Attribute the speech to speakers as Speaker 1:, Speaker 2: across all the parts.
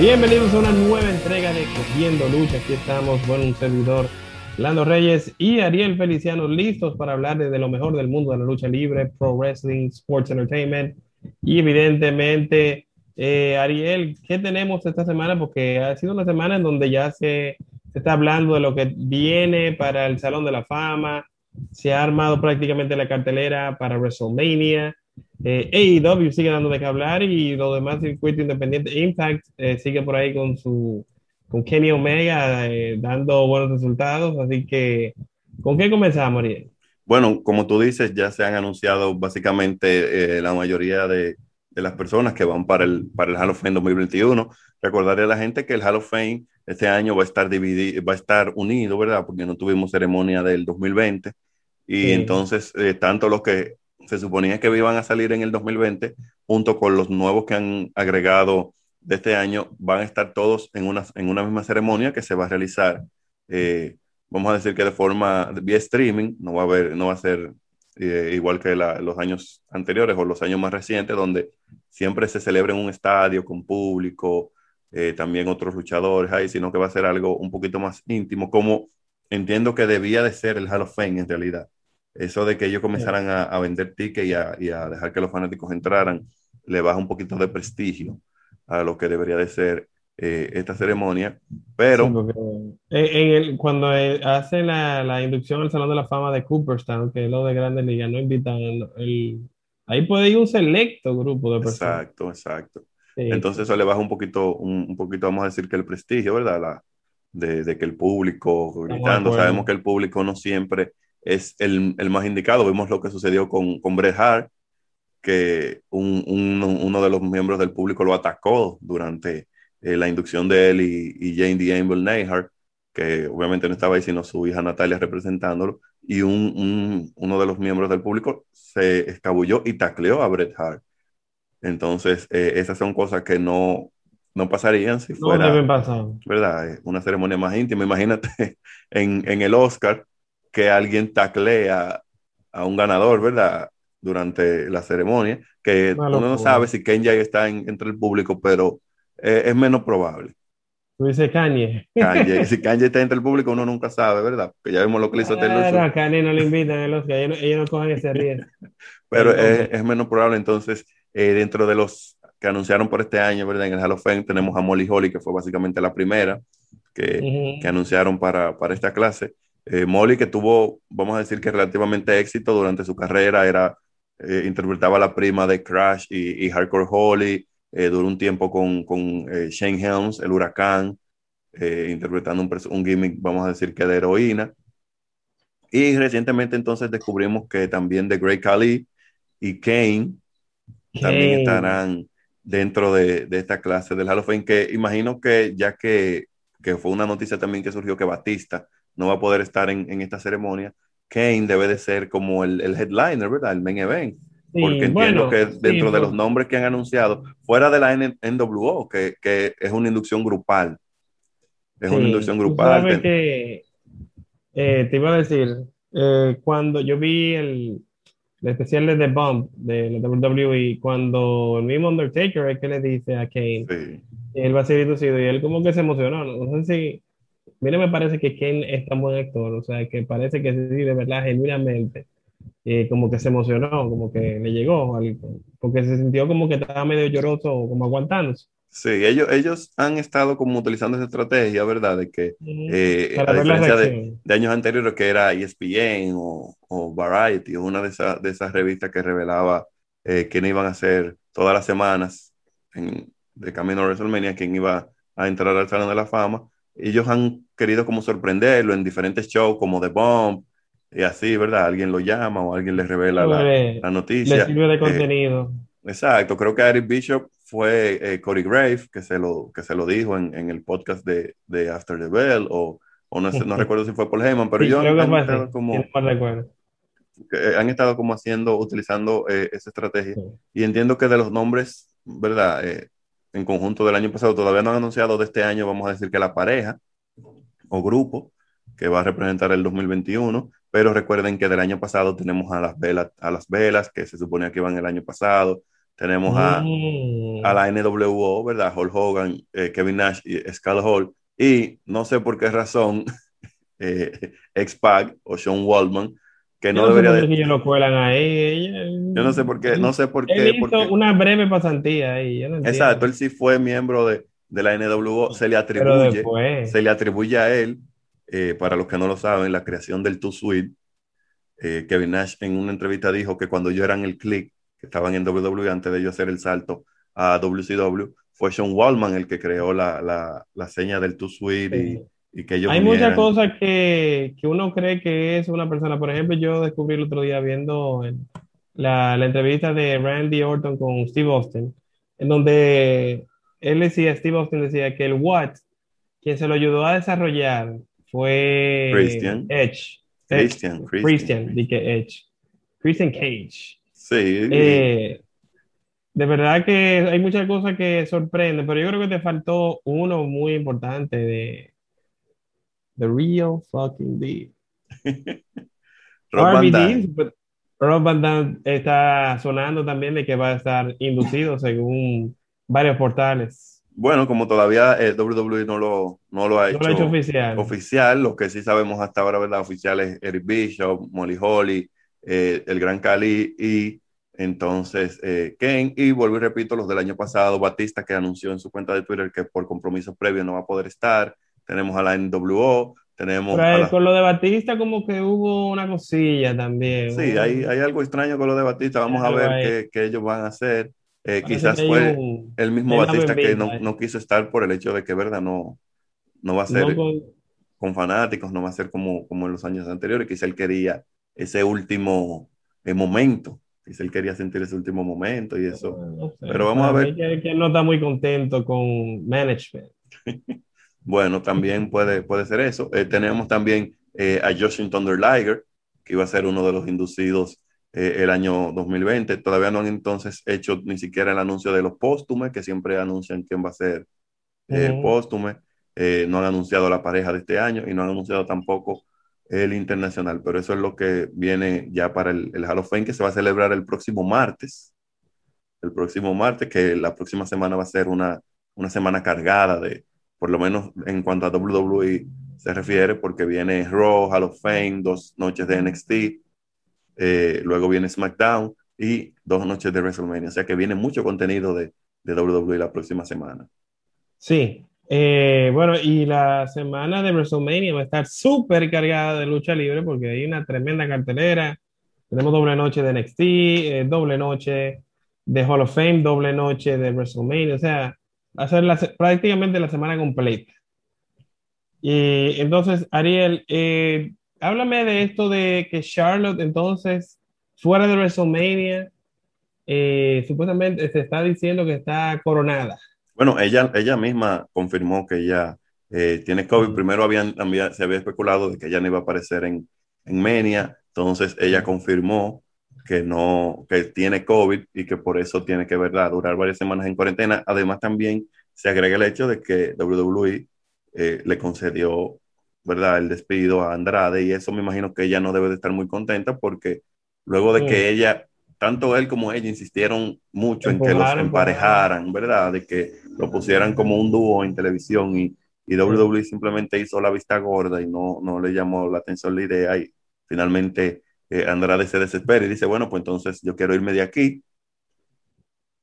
Speaker 1: Bienvenidos a una nueva entrega de Cogiendo Lucha. Aquí estamos, bueno, un servidor, Lando Reyes y Ariel Feliciano, listos para hablar de lo mejor del mundo de la lucha libre, pro wrestling, sports entertainment. Y evidentemente, eh, Ariel, ¿qué tenemos esta semana? Porque ha sido una semana en donde ya se, se está hablando de lo que viene para el Salón de la Fama. Se ha armado prácticamente la cartelera para WrestleMania. Eh, AEW sigue dando de qué hablar y los demás circuitos independientes, Impact eh, sigue por ahí con su con Kenny Omega eh, dando buenos resultados, así que ¿con qué comenzamos, Ariel?
Speaker 2: Bueno, como tú dices, ya se han anunciado básicamente la mayoría de, de, las personas que van para el, para el Hall of Fame 2021. Recordaré a la gente que el Hall of Fame este año va a estar dividido, va a estar unido, ¿verdad? Porque no tuvimos ceremonia del 2020. Y sí. entonces, tanto los que se suponía que iban a salir en el 2020, junto con los nuevos que han agregado de este año, van a estar todos en una, en una misma ceremonia que se va a realizar, eh, vamos a decir que de forma vía streaming, no va a, haber, no va a ser eh, igual que los años anteriores o los años más recientes, donde siempre se celebra en un estadio con público, eh, también otros luchadores ahí, sino que va a ser algo un poquito más íntimo, como entiendo que debía de ser el Hall of Fame en realidad eso de que ellos comenzaran a, a vender tickets y a, y a, dejar que los fanáticos entraran, le baja un poquito de prestigio a lo que debería de ser eh, esta ceremonia. Pero...
Speaker 1: Sí, en el, cuando eh, hacen la, la, inducción al Salón de la Fama de Cooperstown, que es lo de Grandes Ligas, no invitan el, el, ahí puede ir un selecto grupo de
Speaker 2: personas. Exacto, exacto. Sí. Entonces eso le baja un poquito, un, un, poquito, vamos a decir que el prestigio, ¿verdad? La, de, de que el público gritando, sabemos que el público no siempre es el, el, más indicado. Vimos lo que sucedió con, con Bret Hart, que un, un, uno de los miembros del público lo atacó durante eh, la inducción de él y, y Jane the Angel Neyhart, que obviamente no estaba ahí, sino su hija Natalia representándolo, y un, uno de los miembros del público se escabulló y tacleó a Bret Hart. Entonces, eh, esas son cosas que no, no pasarían si fuera
Speaker 1: no
Speaker 2: ¿verdad? Una ceremonia más íntima. Imagínate en, en el Oscar que alguien taclea a un ganador, ¿verdad? Durante la ceremonia, que uno no sabe si Kenya está en, entre el público, pero eh, es menos probable.
Speaker 1: Tú dices Kanye.
Speaker 2: Kanye. Si Kanye está entre el público, uno nunca sabe, ¿verdad? Porque ya vimos lo que le hizo
Speaker 1: a Taylor Swift. A Kanye no le invitan a los que ellos, ellos, no cogen ese riesgo.
Speaker 2: pero es, es, menos probable, entonces, eh, dentro de los que anunciaron por este año, ¿verdad? En el Hall of Fame tenemos a Molly Holly, que fue básicamente la primera que, uh -huh. que anunciaron para, para esta clase. Eh, Molly, que tuvo, vamos a decir que relativamente éxito durante su carrera, era, eh, interpretaba la prima de Crash y, y Hardcore Holly, eh, duró un tiempo con, con Shane Helms, el huracán, interpretando un, un, gimmick, vamos a decir que de heroína. Y recientemente entonces descubrimos que también The Great Khali y Kane, Kane. también estarán dentro de, de, esta clase del Hall of Fame, que imagino que ya que, que fue una noticia también que surgió que Batista no va a poder estar en, en esta ceremonia, Kane debe de ser como el, el headliner, ¿verdad? El main event. Sí, porque entiendo bueno, que dentro sí, de los nombres que han anunciado, fuera de la NWO, que, que es una inducción grupal. Es sí, una inducción grupal.
Speaker 1: Sabes que, eh, te iba a decir, eh, cuando yo vi el, el, especial de The Bump de la WWE, cuando el mismo Undertaker es que le dice a Kane, él va a ser inducido y él como que se emocionó. No, no sé si Mira, me parece que Ken es tan buen actor, o sea, que parece que sí, de verdad, genuinamente, eh, como que se emocionó, como que le llegó, algo, porque se sintió como que estaba medio lloroso, como aguantándose.
Speaker 2: Sí, ellos, ellos han estado como utilizando esa estrategia, ¿verdad? De que, eh, a diferencia de, de, años anteriores, que era ESPN o, o Variety, una de, esa, de esas revistas que revelaba eh, quién iban a ser todas las semanas en, de camino a WrestleMania, quién iba a entrar al Salón de la Fama ellos han querido como sorprenderlo en diferentes shows como The Bomb y así, ¿verdad? Alguien lo llama o alguien le revela la, la, noticia.
Speaker 1: Le sirve de contenido.
Speaker 2: Eh, exacto, creo que Eric Bishop fue eh, Cody Grave que se lo, que se lo dijo en, en el podcast de, de, After the Bell o, o no, sé, no recuerdo si fue Paul Heyman, pero sí, yo han, han estado como... Eh, han estado como haciendo, utilizando eh, esa estrategia. Sí. Y entiendo que de los nombres, ¿verdad? Eh, en conjunto del año pasado, todavía no han anunciado de este año, vamos a decir que la pareja o grupo que va a representar el 2021, pero recuerden que del año pasado tenemos a las velas, a las velas que se suponía que iban el año pasado, tenemos a,
Speaker 1: Mm.
Speaker 2: a la NWO, ¿verdad? Hulk Hogan, eh, Kevin Nash y Scott Hall. Y no sé por qué razón, eh, X-Pac o Sean Waldman, que no
Speaker 1: Yo no sé
Speaker 2: debería
Speaker 1: por
Speaker 2: de...
Speaker 1: qué ellos lo cuelan ahí.
Speaker 2: Yo no sé por qué, no sé por
Speaker 1: Él
Speaker 2: qué.
Speaker 1: hizo
Speaker 2: porque-
Speaker 1: una breve pasantía ahí. yo no
Speaker 2: exacto, él sí fue miembro de, de la NWO, se le atribuye,
Speaker 1: después.
Speaker 2: se le atribuye a él, eh, para los que no lo saben, la creación del Too Sweet. Eh, Kevin Nash en una entrevista dijo que cuando ellos eran el click, que estaban en WWE antes de ellos hacer el salto a WCW, fue Sean Wallman el que creó la, la, la seña del Too Sweet
Speaker 1: Sí.
Speaker 2: y, y que ellos
Speaker 1: Hay muchas cosas que, que uno cree que es una persona. Por ejemplo, yo descubrí el otro día viendo el- la, la entrevista de Randy Orton con Steve Austin, en donde él decía, Steve Austin decía que el What, quien se lo ayudó a desarrollar fue
Speaker 2: Christian.
Speaker 1: Edge.
Speaker 2: Christian,
Speaker 1: Eh,
Speaker 2: Christian.
Speaker 1: Christian, Edge. Christian Cage.
Speaker 2: Sí,
Speaker 1: Eh, de verdad que hay muchas cosas que sorprenden, pero yo creo que te faltó uno muy importante de The Real Fucking Deal.
Speaker 2: Rob Van
Speaker 1: RVD,
Speaker 2: Dam.
Speaker 1: but Rob Van Dam está sonando también de que va a estar inducido según varios portales.
Speaker 2: Bueno, como todavía eh, WWE no lo, no lo ha
Speaker 1: No lo ha hecho
Speaker 2: hecho
Speaker 1: oficial.
Speaker 2: oficial, lo que sí sabemos hasta ahora, ¿verdad? Oficial es Eric Bishop, Molly Holly, eh, el Gran Cali y entonces eh, Kane. Y vuelvo y repito, los del año pasado, Batista que anunció en su cuenta de Twitter que por compromisos previos no va a poder estar. Tenemos a la NWO, tenemos
Speaker 1: Pero,
Speaker 2: a
Speaker 1: eh,
Speaker 2: la-
Speaker 1: con lo de Batista como que hubo una cosilla también.
Speaker 2: Sí, hay, hay algo extraño con lo de Batista. Vamos a ver qué, qué ellos van a hacer. Eh, quizás fue
Speaker 1: un-
Speaker 2: el mismo Batista que no,
Speaker 1: ahí.
Speaker 2: no quiso estar por el hecho de que, verdad, no, no va a ser
Speaker 1: no con-
Speaker 2: con fanáticos, no va a ser como, como en los años anteriores. Quizá él quería ese último eh, momento. Quizá él quería sentir ese último momento y eso.
Speaker 1: no sé,
Speaker 2: Pero vamos a ver.
Speaker 1: Que, que no está muy contento con management.
Speaker 2: Bueno, también puede, puede ser eso. Eh, tenemos también eh, a Justin Thunder Liger, que iba a ser uno de los inducidos eh, el año 2020. Todavía no han entonces hecho ni siquiera el anuncio de los póstumes, que siempre anuncian quién va a ser eh, póstume. No han anunciado la pareja de este año y no han anunciado tampoco el internacional, pero eso es lo que viene ya para el, el Hall of Fame, que se va a celebrar el próximo martes. El próximo martes, que la próxima semana va a ser una, una semana cargada de, por lo menos en cuanto a WWE se refiere, porque viene Raw, Hall of Fame, dos noches de NXT, eh, luego viene SmackDown y dos noches de WrestleMania. O sea que viene mucho contenido de, de WWE la próxima semana.
Speaker 1: Sí. Eh, bueno, y la semana de WrestleMania va a estar súper cargada de lucha libre porque hay una tremenda cartelera. Tenemos doble noche de NXT, eh, doble noche de Hall of Fame, doble noche de WrestleMania. O sea, la se- prácticamente la semana completa. Y entonces, Ariel, eh, háblame de esto de que Charlotte, entonces, fuera de WrestleMania, eh, supuestamente se está diciendo que está coronada.
Speaker 2: Bueno, ella, ella misma confirmó que ella eh, tiene COVID. Primero habían, había- se había especulado de que ella no iba a aparecer en, en Mania. Entonces ella confirmó que no, que tiene COVID y que por eso tiene que, ¿verdad?, durar varias semanas en cuarentena. Además, también se agrega el hecho de que WWE eh, le concedió, ¿verdad?, el despido a Andrade y eso me imagino que ella no debe de estar muy contenta porque luego de que ella, tanto él como ella insistieron mucho en que los emparejaran, ¿verdad?, de que lo pusieran como un dúo en televisión y, y WWE simplemente hizo la vista gorda y no, no le llamó la atención la idea y finalmente eh, Andrade se desespera y dice, bueno, pues entonces yo quiero irme de aquí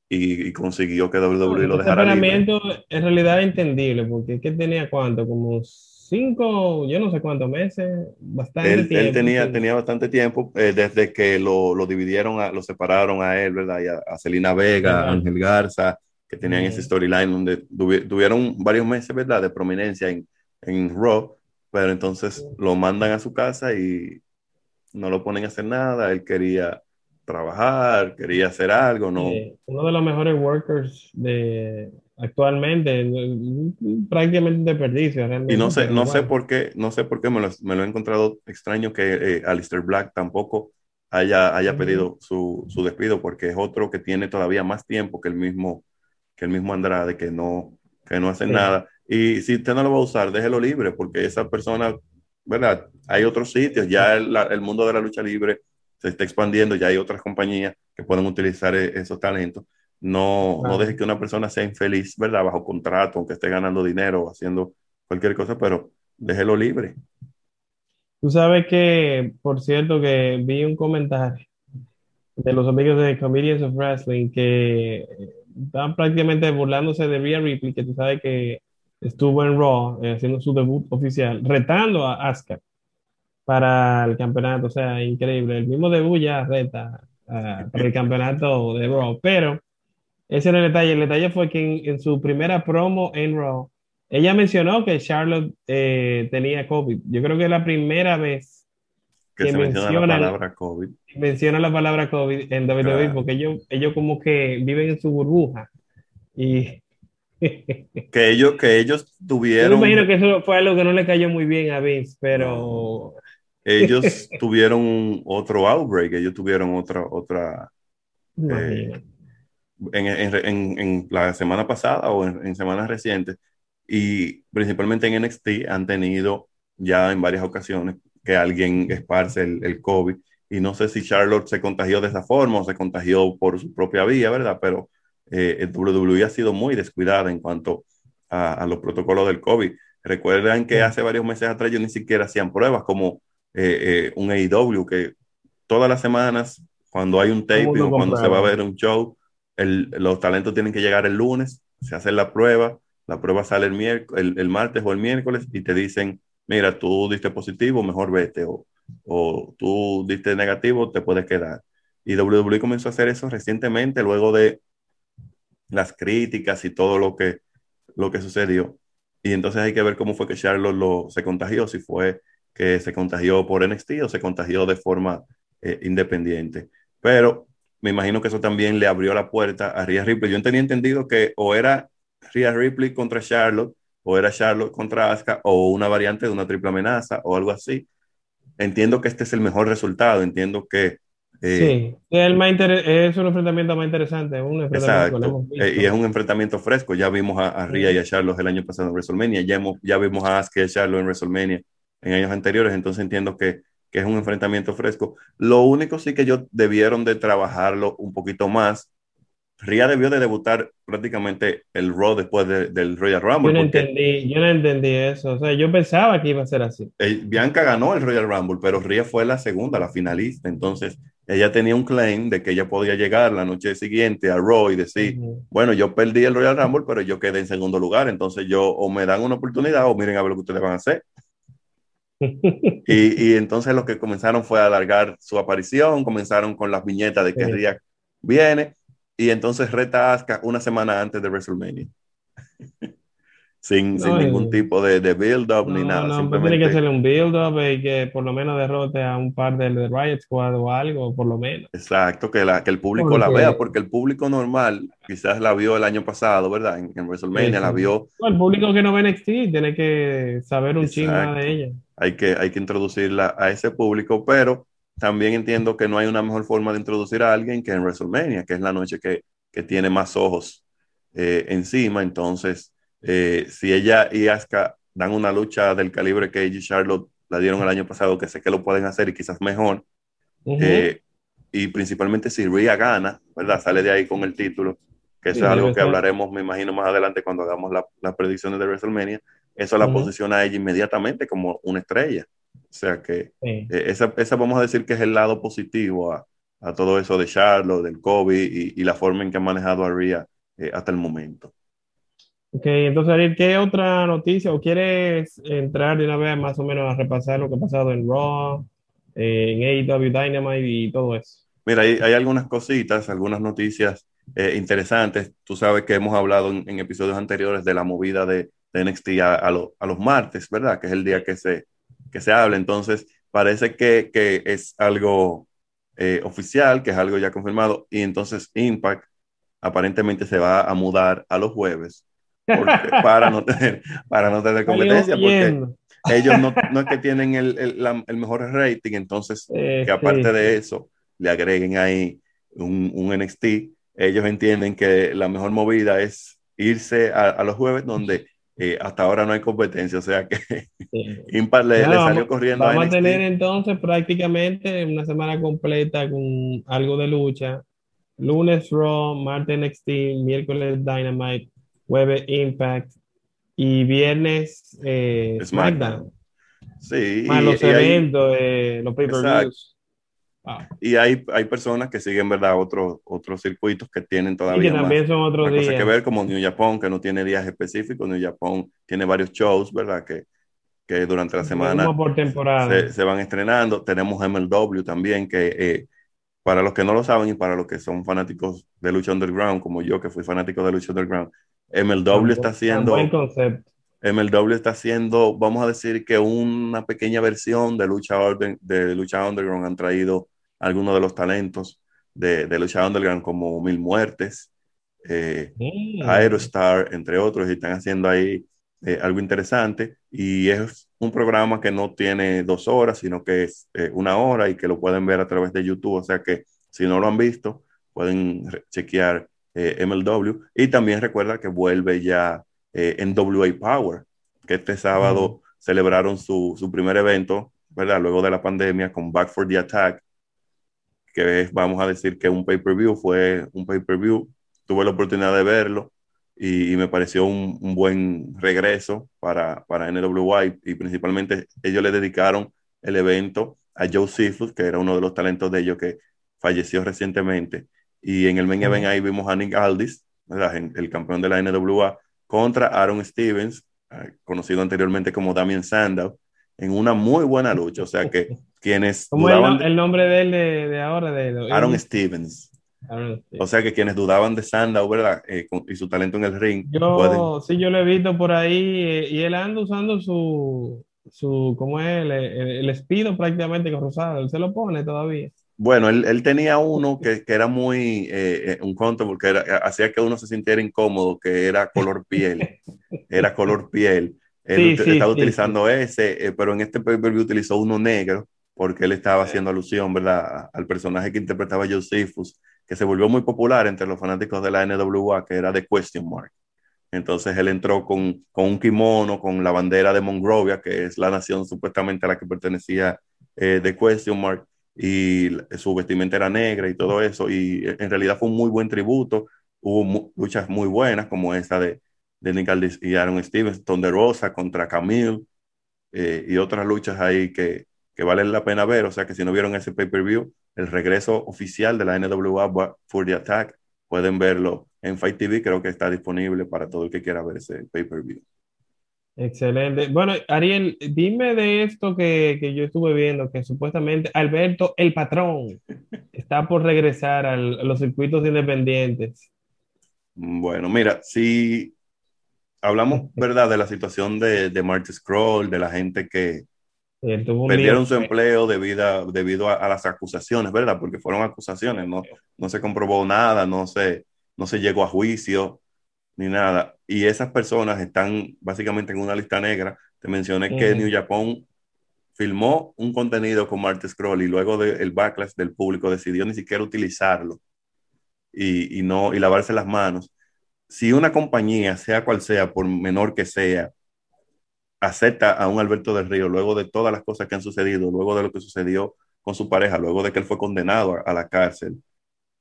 Speaker 2: y, y consiguió que WWE lo
Speaker 1: Ese
Speaker 2: dejara libre.
Speaker 1: en realidad es entendible, porque es que tenía cuánto, como cinco, yo no sé cuántos meses, bastante
Speaker 2: Él, él
Speaker 1: tiempo.
Speaker 2: tenía,
Speaker 1: sí.
Speaker 2: tenía bastante tiempo eh, desde que lo, lo dividieron, a- lo separaron a él, ¿verdad? Y a, a Celina Vega, a Ángel Garza, que tenían
Speaker 1: Ujú.
Speaker 2: ese storyline donde tuvi- tuvieron varios meses, ¿verdad? De prominencia en, en Raw, pero entonces lo mandan a su casa y no lo ponen a hacer nada. Él quería trabajar, quería hacer algo, ¿no?
Speaker 1: Eh, uno de los mejores workers de actualmente, prácticamente un desperdicio realmente.
Speaker 2: Y no sé, no sé por qué, no sé por qué me lo, me lo he encontrado extraño que eh, Alistair Black tampoco haya, haya pedido su, su despido, porque es otro que tiene todavía más tiempo que el mismo, que el mismo Andrade, que no, que no hace
Speaker 1: Sí.
Speaker 2: nada. Y si usted no lo va a usar, déjelo libre, porque esa persona, ¿verdad? Hay otros sitios, ya el, la- el mundo de la lucha libre se está expandiendo, ya hay otras compañías que pueden utilizar eh, esos talentos. no, no dejes que una persona sea infeliz, ¿verdad? Bajo contrato, aunque esté ganando dinero haciendo cualquier cosa, pero déjelo libre.
Speaker 1: Tú sabes que, por cierto, que vi un comentario de los amigos de Comedians of Wrestling que estaban prácticamente burlándose de Rhea Ripley, que tú sabes que estuvo en Raw eh, haciendo su debut oficial, retando a Asuka para el campeonato. O sea, increíble. El mismo debut ya reta ah, para el campeonato de Raw. Pero ese era el detalle. El detalle fue que en, su primera promo en Raw, ella mencionó que Charlotte eh, tenía COVID. Yo creo que es la primera vez
Speaker 2: que, se menciona, la palabra COVID.
Speaker 1: Menciona la palabra COVID en WWE porque ellos, ellos como que viven en su burbuja. Y
Speaker 2: que ellos, que ellos tuvieron.
Speaker 1: Yo me imagino que eso fue algo que no le cayó muy bien a Vince, pero.
Speaker 2: Ellos tuvieron otro outbreak, ellos tuvieron otra, otra. Eh, en, en, en, la semana pasada o en, semanas recientes, y principalmente en NXT han tenido ya en varias ocasiones que alguien esparce el, el COVID. Y no sé si Charlotte se contagió de esa forma o se contagió por su propia vía, ¿verdad? Pero eh, el WWE ha sido muy descuidada en cuanto a, los protocolos del COVID. Recuerdan que hace varios meses atrás ellos ni siquiera hacían pruebas como eh, eh, un AEW, que todas las semanas, cuando hay un taping o cuando se va a ver un show, los talentos tienen que llegar el lunes, se hace la prueba, la prueba sale el, el, martes o el miércoles y te dicen, mira, tú diste positivo, mejor vete, o, o tú diste negativo, te puedes quedar. Y WWE comenzó a hacer eso recientemente, luego de las críticas y todo lo que, lo que sucedió. Y entonces hay que ver cómo fue que Charlotte lo, se contagió, si fue que se contagió por NXT o se contagió de forma eh, independiente. Pero me imagino que eso también le abrió la puerta a Rhea Ripley. Yo tenía entendido que o era Rhea Ripley contra Charlotte, o era Charlotte contra Asuka, o una variante de una triple amenaza, o algo así. Entiendo que este es el mejor resultado. Entiendo que
Speaker 1: sí, es un enfrentamiento más interesante. Un
Speaker 2: exacto. Eh, y es un enfrentamiento fresco. Ya vimos a, a Ria y a Charlos el año pasado en WrestleMania. Ya, hemos, ya vimos a Asuka y a Charlos en WrestleMania en años anteriores. Entonces entiendo que, que, es un enfrentamiento fresco. Lo único sí que ellos debieron de trabajarlo un poquito más. Ria debió de debutar prácticamente el Raw después del Royal Rumble.
Speaker 1: Yo no, entendí, yo no entendí eso. O sea, yo pensaba que iba a ser así.
Speaker 2: Eh, Bianca ganó el Royal Rumble, pero Ria fue la segunda, la finalista. Entonces, ella tenía un claim de que ella podía llegar la noche siguiente a Raw y decir, bueno, yo perdí el Royal Rumble, pero yo quedé en segundo lugar, entonces yo o me dan una oportunidad o miren a ver lo que ustedes van a hacer. y, y, entonces lo que comenzaron fue a alargar su aparición, comenzaron con las viñetas de que sí. viene y entonces reta Asuka una semana antes de WrestleMania sin, sin ningún tipo de, de build-up ni nada.
Speaker 1: No, pues tiene que ser un build-up y que por lo menos derrote a un par de, de, Riot Squad o algo, por lo menos.
Speaker 2: Exacto, que, la, que el público la vea, porque el público normal quizás la vio el año pasado, ¿verdad? En, en WrestleMania la vio.
Speaker 1: el público que no ve NXT tiene que saber un chingo de ella.
Speaker 2: Hay que, hay que introducirla a ese público, pero también entiendo que no hay una mejor forma de introducir a alguien que en WrestleMania, que es la noche que, que tiene más ojos eh, encima, entonces eh, si ella y Asuka dan una lucha del calibre que ella y Charlotte la dieron el año pasado, que sé que lo pueden hacer y quizás mejor, eh, y principalmente si Rhea gana, ¿verdad? Sale de ahí con el título, que eso es algo que hablaremos, me imagino, más adelante cuando hagamos las predicciones de WrestleMania, eso la posiciona a ella inmediatamente como una estrella. O sea que eh, esa, esa, vamos a decir que es el lado positivo a, a todo eso de Charlotte, del COVID y, y, la forma en que ha manejado a Rhea hasta el momento.
Speaker 1: Ok, entonces, Ariel, ¿qué otra noticia o quieres entrar de una vez más o menos a repasar lo que ha pasado en Raw, en AEW Dynamite y todo eso?
Speaker 2: Mira, hay, hay algunas cositas, algunas noticias eh, interesantes. Tú sabes que hemos hablado en, episodios anteriores de la movida de, de NXT a, a, a, los martes, ¿verdad? Que es el día que se, que se habla. Entonces, parece que, que es algo eh, oficial, que es algo ya confirmado. Y entonces Impact aparentemente se va a mudar a los jueves para, no tener, para no tener competencia, porque ellos no, no, es que tienen el, el, el mejor rating, entonces eh, que aparte de eso le agreguen ahí un, un, NXT, ellos entienden que la mejor movida es irse a, a los jueves donde eh, hasta ahora no hay competencia, o sea que sí. Impar le, le, salió corriendo.
Speaker 1: Vamos a, a tener entonces prácticamente una semana completa con algo de lucha lunes Raw, martes NXT, miércoles Dynamite, jueves Impact y viernes eh, SmackDown.
Speaker 2: Sí.
Speaker 1: Más los eventos, los pay-per-views.
Speaker 2: Y hay, hay personas que siguen, ¿verdad? Otros, otros circuitos que tienen todavía.
Speaker 1: Y que también son otros días.
Speaker 2: que ver, como New Japan, que no tiene días específicos. New Japan tiene varios shows, ¿verdad? Que, que durante la semana
Speaker 1: por temporada.
Speaker 2: Se, van estrenando. Tenemos MLW también, que eh, para los que no lo saben y para los que son fanáticos de Lucha Underground, como yo, que fui fanático de Lucha Underground, MLW está haciendo.
Speaker 1: Buen concepto.
Speaker 2: MLW está haciendo, vamos a decir que una pequeña versión de Lucha, de Lucha Underground han traído algunos de los talentos de, de Lucha Underground como Mil Muertes, eh, mm. Aerostar, entre otros, y están haciendo ahí eh, algo interesante. Y es un programa que no tiene dos horas, sino que es eh, una hora y que lo pueden ver a través de YouTube. O sea que si no lo han visto, pueden chequear MLW. Y también recuerda que vuelve ya en WA Power, que este sábado mm. celebraron su, su primer evento, ¿verdad? Luego de la pandemia con Back for the Attack que vamos a decir que un pay-per-view, fue un pay-per-view, tuve la oportunidad de verlo y, me pareció un, buen regreso para, para NWA y, principalmente ellos le dedicaron el evento a Joe Seafood, que era uno de los talentos de ellos que falleció recientemente. Y en el main event ahí vimos a Nick Aldis, el campeón de la NWA, contra Aaron Stevens, eh, conocido anteriormente como Damien Sandow, en una muy buena lucha. O sea que quienes.
Speaker 1: ¿Cómo dudaban el, el, nombre de él de, ahora? De,
Speaker 2: Aaron Stevens. O sea que quienes dudaban de Sandow, ¿verdad? Eh, y su talento en el ring.
Speaker 1: Yo, sí, yo lo he visto por ahí eh, y él anda usando su, su ¿cómo es? El, el, espido prácticamente con rosado. Él se lo pone todavía.
Speaker 2: Bueno, él, él tenía uno que, que era muy eh, un conto porque era, hacía que uno se sintiera incómodo, que era color piel. era color piel. Él estaba utilizando ese, eh, pero en este pay-per-view utilizó uno negro porque él estaba haciendo alusión, ¿verdad?, al personaje que interpretaba Josephus, que se volvió muy popular entre los fanáticos de la NWA, que era The Question Mark. Entonces él entró con, con un kimono, con la bandera de Monrovia, que es la nación supuestamente a la que pertenecía eh, The Question Mark, y su vestimenta era negra y todo eso, y en realidad fue un muy buen tributo. Hubo luchas muy buenas, como esta de, de Nick Aldis y Aaron Stevens, Rosa contra Camille eh, y otras luchas ahí que, que, valen la pena ver. O sea que si no vieron ese pay-per-view, el regreso oficial de la NWA for the Attack, pueden verlo en Fight TV. Creo que está disponible para todo el que quiera ver ese pay-per-view.
Speaker 1: Excelente. Bueno, Ariel, dime de esto que, que, yo estuve viendo, que supuestamente Alberto, el patrón, está por regresar a los circuitos independientes.
Speaker 2: Bueno, mira, si hablamos, ¿verdad?, de la situación de, de Marty Scroll, de la gente que perdieron su empleo debido, a, debido a, las acusaciones, ¿verdad? Porque fueron acusaciones, no, no se comprobó nada, no se, no se llegó a juicio ni nada. Y esas personas están básicamente en una lista negra. Te mencioné que New Japan filmó un contenido con Marty Scroll y luego del backlash del público decidió ni siquiera utilizarlo y, y, no, y lavarse las manos si una compañía, sea cual sea, por menor que sea, acepta a un Alberto del Río luego de todas las cosas que han sucedido, luego de lo que sucedió con su pareja, luego de que él fue condenado a, la cárcel,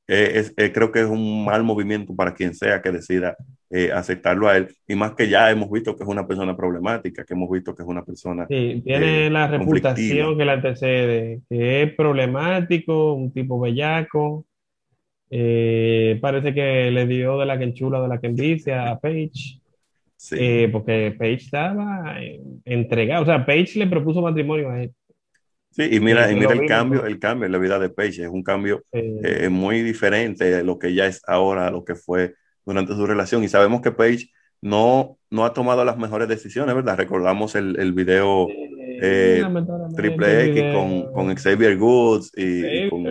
Speaker 2: eh, es, eh, creo que es un mal movimiento para quien sea que decida eh, aceptarlo a él. Y más que ya hemos visto que es una persona problemática, que hemos visto que es una persona.
Speaker 1: Sí, tiene la reputación que la antecede, que es problemático, un tipo bellaco. Parece que le dio de la que enchula, de la que envicia a Page. Eh, porque Page estaba entregado. O sea, Page le propuso matrimonio a él.
Speaker 2: Sí, y mira, y mira el cambio, el cambio en la vida de Page. Es un cambio eh, muy diferente de lo que ya es ahora, lo que fue durante su relación. Y sabemos que Page no, no ha tomado las mejores decisiones, ¿verdad? Recordamos el, el video Triple X con, con, Xavier Goods y, con,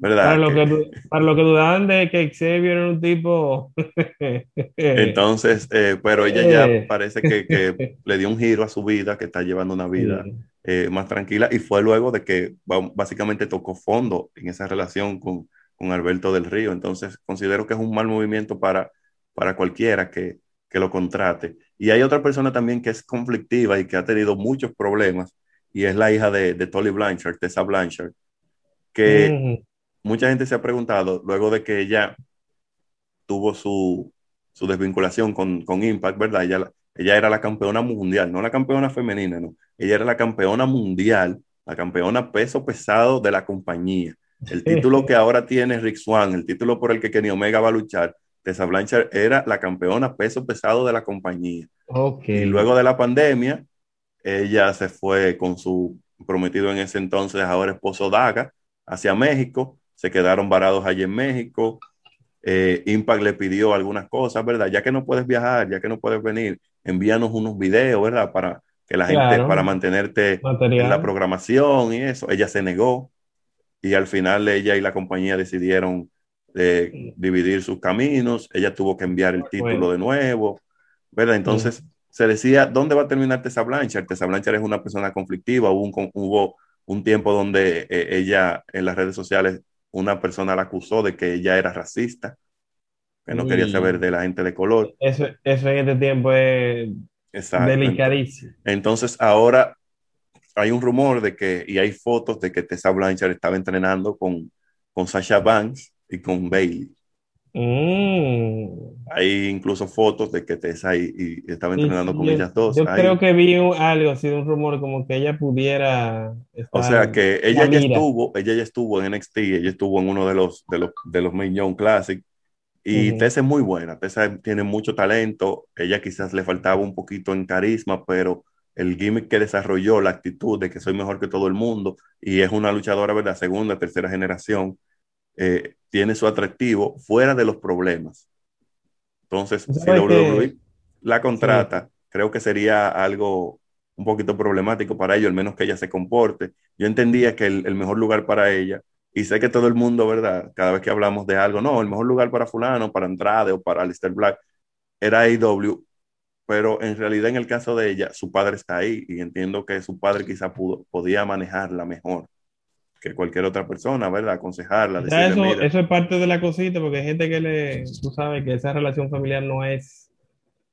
Speaker 1: para lo, que, para lo que dudaban de que Xavier era un tipo.
Speaker 2: Entonces, eh, pero ella ya eh. parece que, le dio un giro a su vida, que está llevando una vida eh, más tranquila, y fue luego de que básicamente tocó fondo en esa relación con, con, Alberto del Río. Entonces, considero que es un mal movimiento para, para cualquiera que, que lo contrate. Y hay otra persona también que es conflictiva y que ha tenido muchos problemas, y es la hija de, de Tolly Blanchard, Tessa Blanchard, que mucha gente se ha preguntado, luego de que ella tuvo su, su desvinculación con, con, Impact, ¿verdad? Ella, ella era la campeona mundial, no la campeona femenina, no. Ella era la campeona mundial, la campeona peso pesado de la compañía. El título que ahora tiene Rick Swan, el título por el que Kenny Omega va a luchar, Tessa Blanchard era la campeona peso pesado de la compañía.
Speaker 1: Okay.
Speaker 2: Y luego de la pandemia, ella se fue con su prometido en ese entonces, ahora esposo Daga, hacia México. Se quedaron varados allí en México. Eh, Impact le pidió algunas cosas, ¿verdad? Ya que no puedes viajar, ya que no puedes venir, envíanos unos videos, ¿verdad? Para que la gente, para mantenerte en la programación y eso. Ella se negó y al final ella y la compañía decidieron eh, dividir sus caminos. Ella tuvo que enviar el título de nuevo, ¿verdad? Entonces se decía, ¿dónde va a terminar Tessa Blanchard? Tessa Blanchard es una persona conflictiva. Hubo un, hubo un tiempo donde eh, ella en las redes sociales, una persona la acusó de que ella era racista, que no quería saber de la gente de color.
Speaker 1: Eso, eso en este tiempo es delicadísimo.
Speaker 2: Entonces ahora hay un rumor de que, y hay fotos de que Tessa Blanchard estaba entrenando con, con Sasha Banks y con Bailey.
Speaker 1: Mm.
Speaker 2: Hay incluso fotos de que Tessa y, y estaba entrenando con ellas dos.
Speaker 1: Yo creo que vi algo así, un rumor como que ella pudiera.
Speaker 2: o sea que ella ya estuvo, ella ya estuvo en NXT, ella estuvo en uno de los de los de los Million Classic. Y Tessa es muy buena, Tessa tiene mucho talento, ella quizás le faltaba un poquito en carisma, pero el gimmick que desarrolló, la actitud de que soy mejor que todo el mundo y es una luchadora, ¿verdad? Segunda, tercera generación, eh, tiene su atractivo fuera de los problemas. Entonces, si WWE la contrata, creo que sería algo un poquito problemático para ellos, al menos que ella se comporte. Yo entendía que el, mejor lugar para ella, y sé que todo el mundo, ¿verdad? Cada vez que hablamos de algo, no, el mejor lugar para fulano, para Andrade o para Alistair Black, era AEW, pero en realidad en el caso de ella, su padre está ahí y entiendo que su padre quizá pudo, podía manejarla mejor que cualquier otra persona, ¿verdad? Aconsejarla.
Speaker 1: Decirle, eso, eso es parte de la cosita, porque hay gente que le, tú sabes que esa relación familiar no es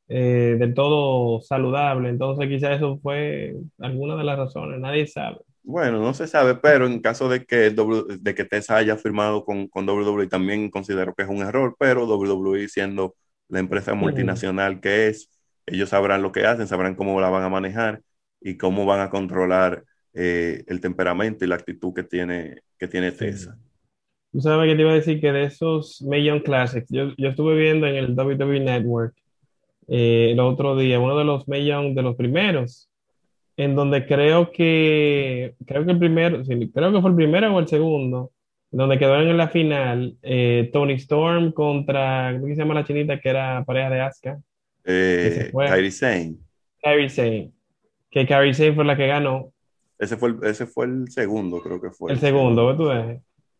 Speaker 1: eh, del todo saludable, entonces quizá eso fue alguna de las razones, nadie sabe.
Speaker 2: Bueno, no se sabe, pero en caso de que, de que Tessa haya firmado con, con WWE, también considero que es un error, pero WWE siendo la empresa multinacional que es, ellos sabrán lo que hacen, sabrán cómo la van a manejar y cómo van a controlar eh, el temperamento y la actitud que tiene, que tiene Tessa.
Speaker 1: Tú sabes que te iba a decir que de esos Million Classics, yo, yo estuve viendo en el WWE Network eh, el otro día, uno de los Million, de los primeros, en donde creo que, creo que el primero, creo que fue el primero o el segundo, donde quedaron en la final eh, Tony Storm contra, ¿cómo se llama la chinita que era pareja de Asuka?
Speaker 2: Eh, Kairi Sane.
Speaker 1: Kairi Sane. Que Kairi Sane fue la que ganó.
Speaker 2: Ese fue el, ese fue el segundo, creo que fue.
Speaker 1: El, segundo, tú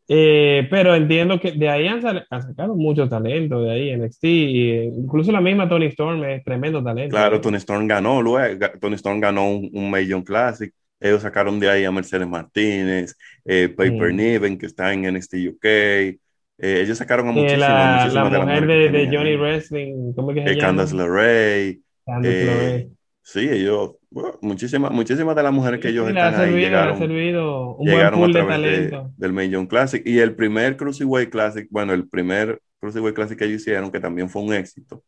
Speaker 1: eh, pero entiendo que de ahí han, sacado mucho talento, de ahí NXT, incluso la misma Tony Storm es tremendo talento.
Speaker 2: Claro, Tony Storm ganó, luego, Tony Storm ganó un, un Million Classic, ellos sacaron de ahí a Mercedes Martínez, eh, Paper Niven, que está en NXT UK, eh, ellos sacaron a muchísimas,
Speaker 1: la, la mujer de, de, Johnny Wrestling, ¿cómo que se llama?
Speaker 2: Candace LeRae. Candace LeRae. Sí, ellos, muchísimas, muchísimas de las mujeres que ellos están ahí llegaron, llegaron a través del Million Classic. Y el primer Cruiserweight Classic, bueno, el primer Cruiserweight Classic que ellos hicieron, que también fue un éxito,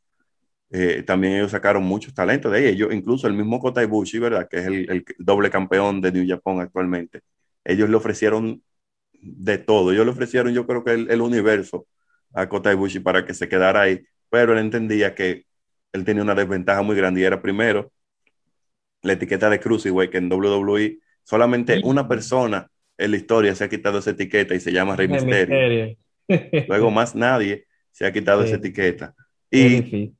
Speaker 2: eh, también ellos sacaron muchos talentos de ahí. Ellos, incluso el mismo Kota Ibushi, ¿verdad? Que es el, doble campeón de New Japan actualmente. Ellos le ofrecieron de todo. Ellos le ofrecieron, yo creo que el, el universo a Kota Ibushi para que se quedara ahí. Pero él entendía que él tenía una desventaja muy grande y era primero la etiqueta de Cruiserweight, que en WWE solamente una persona en la historia se ha quitado esa etiqueta y se llama Rey Mysterio. Luego más nadie se ha quitado esa etiqueta. Y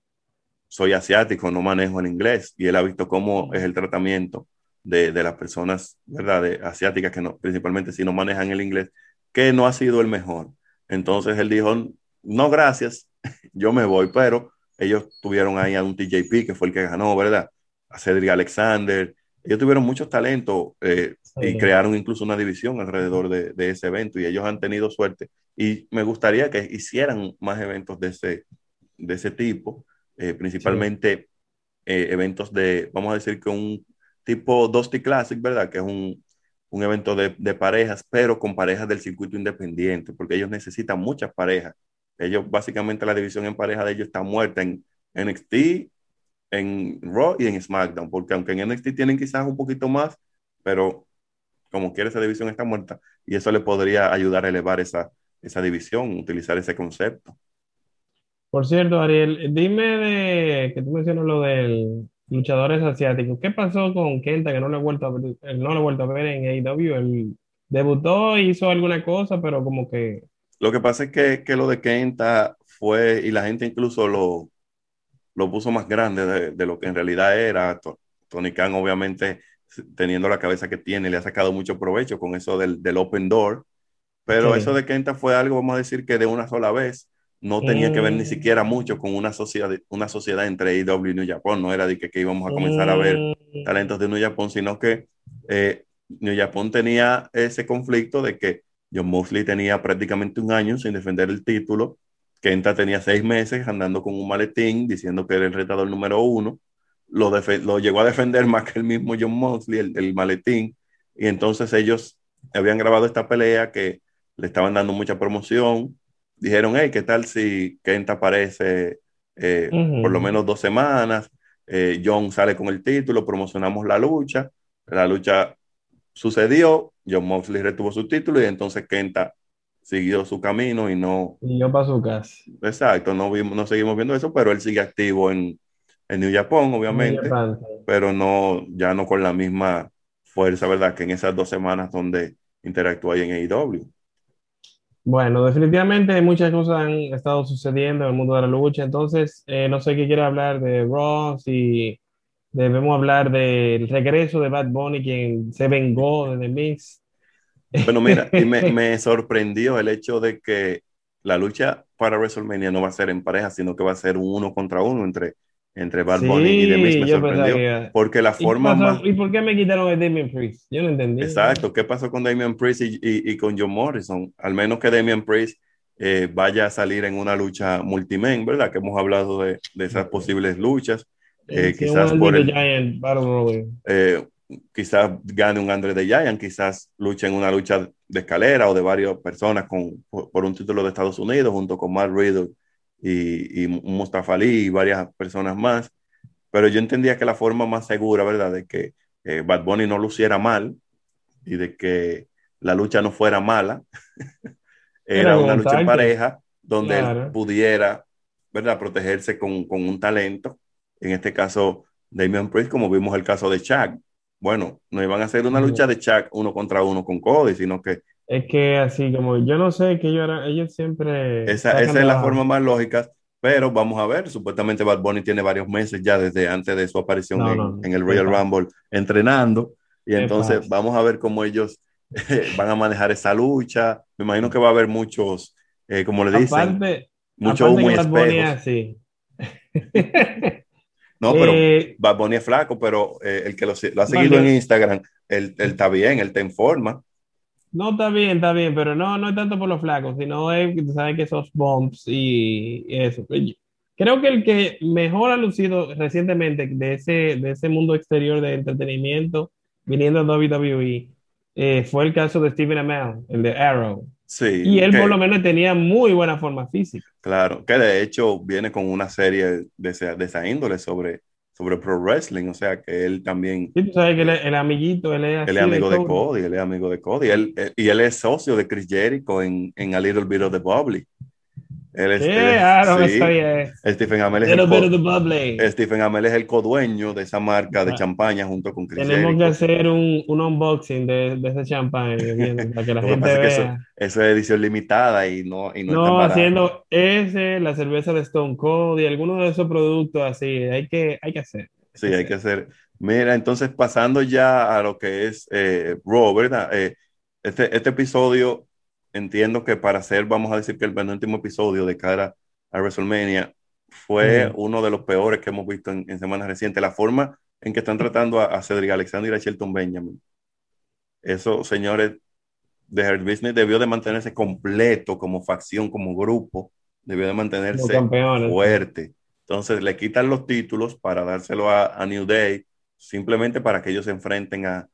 Speaker 2: soy asiático, no manejo el inglés y él ha visto cómo es el tratamiento de, de las personas, ¿verdad? asiáticas que no, principalmente si no manejan el inglés, que no ha sido el mejor. Entonces él dijo, no, gracias, yo me voy, pero ellos tuvieron ahí a un TJP que fue el que ganó, ¿verdad? A Cedric Alexander. Ellos tuvieron muchos talentos eh, y crearon incluso una división alrededor de, ese evento y ellos han tenido suerte. Y me gustaría que hicieran más eventos de ese, de ese tipo, eh, principalmente eh, eventos de, vamos a decir que un tipo Dusty Classic, ¿verdad? Que es un, un evento de, de, parejas, pero con parejas del circuito independiente, porque ellos necesitan muchas parejas. Ellos, básicamente, la división en pareja de ellos está muerta en NXT, en Raw y en SmackDown, porque aunque en NXT tienen quizás un poquito más, pero como quiera esa división está muerta y eso le podría ayudar a elevar esa, esa división, utilizar ese concepto.
Speaker 1: Por cierto, Ariel, dime de que tú mencionas lo del luchadores asiáticos. ¿Qué pasó con Kenta que no lo he vuelto a ver, no lo he vuelto a ver en AEW? Él debutó, hizo alguna cosa, pero como que...
Speaker 2: Lo que pasa es que, que lo de Kenta fue, y la gente incluso lo, lo puso más grande de, de, lo que en realidad era. Tony Khan, obviamente, teniendo la cabeza que tiene, le ha sacado mucho provecho con eso del, del open door. Pero sí. eso de Kenta fue algo, vamos a decir, que de una sola vez. No tenía mm. que ver ni mm. siquiera mucho con una sociedad, una sociedad entre IW y New Japan. No era de que, que íbamos a comenzar mm. a ver mm. talentos de New Japan, sino que eh, New Japan tenía ese conflicto de que John Mosley tenía prácticamente un año sin defender el título Kenta tenía seis meses andando con un maletín diciendo que era el retador número uno. Lo, lo llegó a defender más que el mismo John Mosley, el, el, maletín. Y entonces ellos habían grabado esta pelea que le estaban dando mucha promoción. Dijeron, hey, ¿qué tal si Kenta aparece eh, uh -huh. por lo menos dos semanas? Eh, John sale con el título, promocionamos la lucha. La lucha sucedió, John Mosley retuvo su título y entonces Kenta siguió su camino y no...
Speaker 1: Y yo para su casa.
Speaker 2: Exacto, no, vimos, no seguimos viendo eso, pero él sigue activo en, en New Japan, obviamente, New Japan, sí. pero no, ya no con la misma fuerza, ¿verdad? Que en esas dos semanas donde interactúa ahí en AEW.
Speaker 1: Bueno, definitivamente muchas cosas han estado sucediendo en el mundo de la lucha, entonces eh, no sé qué quiere hablar de Ross y debemos hablar del regreso de Bad Bunny, quien se vengó de The Mix
Speaker 2: bueno, mira, y me, me, sorprendió el hecho de que la lucha para WrestleMania no va a ser en pareja, sino que va a ser un uno contra uno entre, entre Bad Bunny sí, y The Miz. Me sorprendió. Que... Porque la forma
Speaker 1: ¿Y,
Speaker 2: más...
Speaker 1: ¿Y por qué me quitaron a Damian Priest? Yo no entendí.
Speaker 2: Exacto. ¿Qué pasó con Damian Priest y, y, y con John Morrison? Al menos que Damian Priest eh, vaya a salir en una lucha multimen, ¿verdad? Que hemos hablado de, de esas posibles luchas. Eh, sí, quizás por el, Giant, eh, quizás gane un Andre de Giant, quizás luche en una lucha de escalera o de varias personas con, por, por un título de Estados Unidos, junto con Matt Riddle y, y Mustafa Ali y varias personas más. Pero yo entendía que la forma más segura, ¿verdad?, de que eh, Bad Bunny no luciera mal y de que la lucha no fuera mala, era una lucha en pareja donde claro. él pudiera, ¿verdad?, protegerse con, con un talento. En este caso, Damian Priest, como vimos el caso de Chuck, bueno, no iban a hacer una lucha de Chuck uno contra uno con Cody, sino que...
Speaker 1: Es que así como, yo no sé, que ellos, eran, ellos siempre...
Speaker 2: Esa, esa es la forma más lógica, pero vamos a ver, supuestamente Bad Bunny tiene varios meses ya desde antes de su aparición no, en, no, en, el Royal Rumble entrenando, y entonces vamos a ver cómo ellos eh, van a manejar esa lucha. Me imagino que va a haber muchos, eh, como le dicen,
Speaker 1: aparte,
Speaker 2: mucho
Speaker 1: aparte
Speaker 2: humo y
Speaker 1: Bad Bunny
Speaker 2: espejos.
Speaker 1: así.
Speaker 2: No, pero eh, Bad Bunny es flaco, pero eh, el que lo, lo ha seguido en Instagram, él, él, está bien, él está en forma.
Speaker 1: No, está bien, está bien, pero no, no es tanto por los flacos, sino es que tú sabes que esos bumps y, eso. Creo que el que mejor ha lucido recientemente de ese, de ese mundo exterior de entretenimiento viniendo a WWE eh, fue el caso de Stephen Amell, el de Arrow.
Speaker 2: Sí,
Speaker 1: y él que, por lo menos tenía muy buena forma física.
Speaker 2: Claro, que de hecho viene con una serie de esa, de esa índole sobre, sobre pro wrestling, o sea que él también...
Speaker 1: Sí, tú sabes que él, el amiguito, él es...
Speaker 2: Él es amigo de Cody. de Cody, él es amigo de Cody, él, él, y él es socio de Chris Jericho en, en A Little Bit of the Bubbly.
Speaker 1: Es, él, no sí,
Speaker 2: Stephen Amell es, el Stephen Amell es el codueño de esa marca de ah. champaña junto con Chris
Speaker 1: Tenemos
Speaker 2: Jericho.
Speaker 1: que hacer un, un unboxing de, de, ese champán para que la gente vea. Que
Speaker 2: eso, eso, es edición limitada y no y no,
Speaker 1: no haciendo ese, la cerveza de Stone Cold y algunos de esos productos así, hay que, hay que hacer.
Speaker 2: Sí, hay que hacer. Mira, entonces pasando ya a lo que es eh, Raw, ¿verdad? Eh, este, este episodio entiendo que para hacer, vamos a decir que el penúltimo episodio de cara a WrestleMania fue uh -huh. uno de los peores que hemos visto en, en, semanas recientes. La forma en que están tratando a, a Cedric Alexander y a Shelton Benjamin. Eso, señores, de Hurt Business debió de mantenerse completo como facción, como grupo. Debió de mantenerse fuerte. Entonces le quitan los títulos para dárselo a, a New Day, simplemente para que ellos se enfrenten a,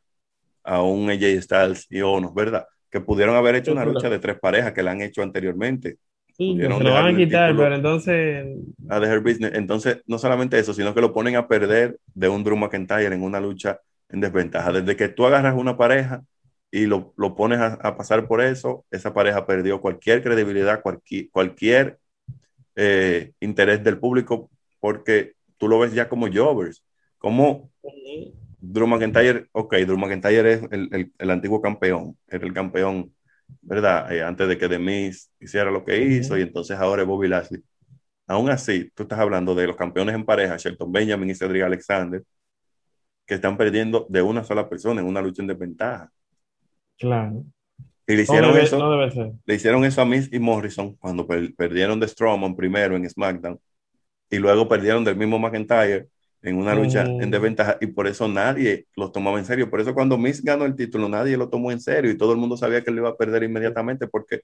Speaker 2: a un AJ Styles y Ono, ¿verdad? Que pudieron haber hecho una lucha de tres parejas que la han hecho anteriormente.
Speaker 1: Sí, se lo van a quitar, pero entonces.
Speaker 2: A dejar business. Entonces, no solamente eso, sino que lo ponen a perder de un Drew McIntyre en una lucha en desventaja. Desde que tú agarras una pareja y lo, lo pones a, a, pasar por eso, esa pareja perdió cualquier credibilidad, cualquier, cualquier eh, interés del público, porque tú lo ves ya como Jovers. Como Drew McIntyre, ok, Drew McIntyre es el, el, el antiguo campeón, era el campeón, ¿verdad? Eh, antes de que The Miz hiciera lo que hizo, y entonces ahora es Bobby Lashley. Aún así, tú estás hablando de los campeones en pareja, Shelton Benjamin y Cedric Alexander, que están perdiendo de una sola persona en una lucha en desventaja.
Speaker 1: Claro.
Speaker 2: Y le hicieron,
Speaker 1: debe,
Speaker 2: eso,
Speaker 1: no debe ser.
Speaker 2: le hicieron eso a Miz y Morrison cuando per perdieron de Strowman primero en SmackDown y luego perdieron del mismo McIntyre en una lucha
Speaker 1: Mm.
Speaker 2: en desventaja y por eso nadie los tomaba en serio. Por eso cuando Miz ganó el título nadie lo tomó en serio y todo el mundo sabía que lo iba a perder inmediatamente porque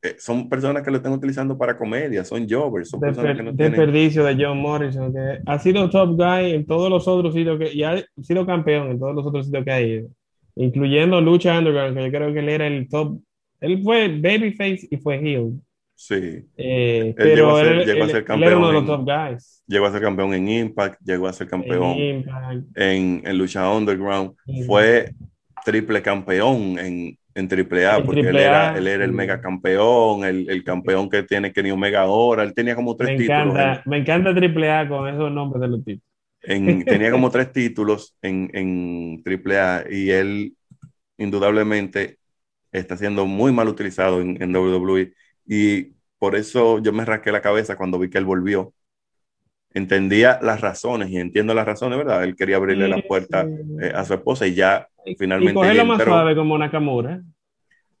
Speaker 2: eh, son personas que lo están utilizando para comedia, son jobbers, son personas que no tienen...
Speaker 1: Desperdicio de John Morrison, que ha sido top guy en todos los otros sitios que, y ha sido campeón en todos los otros sitios que ha ido, incluyendo Lucha Underground, que yo creo que él era el top, él fue babyface y fue heel.
Speaker 2: Sí,
Speaker 1: Eh,
Speaker 2: Él llegó a ser-
Speaker 1: él,
Speaker 2: llegó a
Speaker 1: él-
Speaker 2: ser
Speaker 1: él era uno de los
Speaker 2: campeón
Speaker 1: top guys.
Speaker 2: llegó a ser campeón en Impact, llegó a ser campeón
Speaker 1: En
Speaker 2: en, en lucha underground, fue triple campeón en, en AAA,
Speaker 1: En
Speaker 2: porque él
Speaker 1: AAA,
Speaker 2: era, él era el mega campeón, el, el campeón que tiene Kenny Omega ahora, él tenía como tres
Speaker 1: Me
Speaker 2: títulos,
Speaker 1: encanta, me encanta Triple A con esos nombres de los
Speaker 2: en, en- tenía como tres títulos en, en AAA y él indudablemente está siendo muy mal utilizado en, en WWE y por eso yo me rasqué la cabeza cuando vi que él volvió. Entendía las razones y entiendo las razones, ¿verdad? Él quería abrirle la
Speaker 1: Sí,
Speaker 2: puerta
Speaker 1: sí.
Speaker 2: eh, a su esposa y ya
Speaker 1: Y
Speaker 2: finalmente
Speaker 1: cogerlo
Speaker 2: él
Speaker 1: más suave como Nakamura.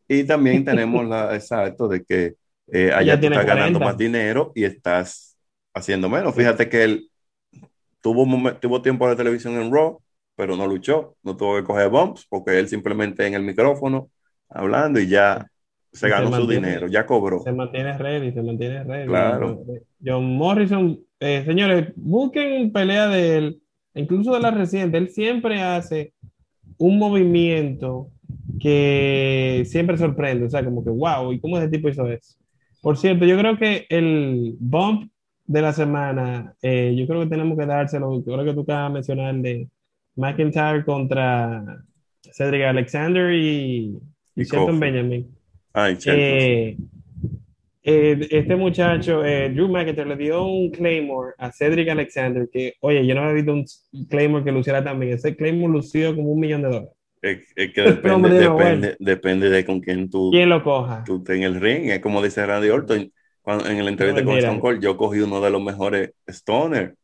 Speaker 2: Y también tenemos la, exacto, de que eh, allá tú estás ganando
Speaker 1: 40.
Speaker 2: más dinero y estás haciendo menos. Fíjate que él tuvo, tuvo tiempo de televisión en Raw, pero no luchó, no tuvo que coger bumps porque él simplemente en el micrófono hablando y ya se ganó su dinero, ya cobró.
Speaker 1: Se mantiene ready, se mantiene ready.
Speaker 2: Claro.
Speaker 1: John Morrison, eh, señores, busquen pelea de él, incluso de la reciente. Él siempre hace un movimiento que siempre sorprende. O sea, como que, wow, ¿y cómo ese tipo hizo eso? Por cierto, yo creo que el bump de la semana, eh, yo creo que tenemos que dárselo. Creo que tú acabas de mencionar de McIntyre contra Cedric Alexander y, y Shelton. Benjamin.
Speaker 2: Ay, sí.
Speaker 1: Eh, eh, este muchacho, eh, Drew McIntyre, le dio un Claymore a Cedric Alexander, que, oye, yo no había visto un Claymore que luciera tan bien. Ese Claymore lució como un millón de dólares.
Speaker 2: Es, es que depende, depende, depende de con quién tú,
Speaker 1: ¿Quién lo coja?
Speaker 2: tú en el ring. Es como dice Randy Orton cuando, en la entrevista
Speaker 1: No,
Speaker 2: con. Stone Cold, yo cogí uno de los mejores Stoner.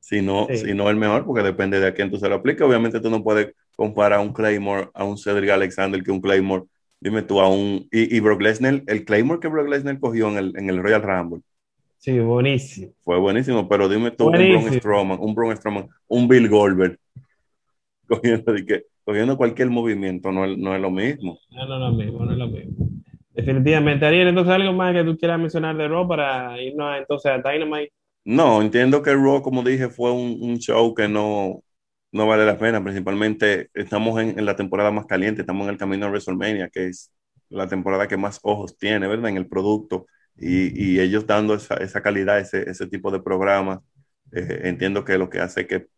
Speaker 2: Si no,
Speaker 1: Sí.
Speaker 2: si no el mejor, porque depende de a quién tú se lo apliques. Obviamente tú no puedes comparar un Claymore a un Cedric Alexander que un Claymore. Dime tú a un... Y, y Brock Lesnar, el Claymore que Brock Lesnar cogió en el, en el Royal Rumble
Speaker 1: Sí, buenísimo.
Speaker 2: fue buenísimo, pero dime tú un
Speaker 1: Buenísimo.
Speaker 2: Braun Strowman, un Braun Strowman, un Bill Goldberg, cogiendo, de que, cogiendo cualquier movimiento, no es, no es lo mismo.
Speaker 1: No, no es lo mismo, no es lo mismo. Definitivamente. Ariel, entonces algo más que tú quieras mencionar de Raw para irnos entonces a Dynamite.
Speaker 2: No, entiendo que Raw, como dije, fue un, un show que no, no vale la pena. Principalmente estamos en, la temporada más caliente, estamos en el camino a WrestleMania, que es la temporada que más ojos tiene, ¿verdad? En el producto. Y, ellos dando esa, calidad, ese, tipo de programas, eh, entiendo que lo que hace que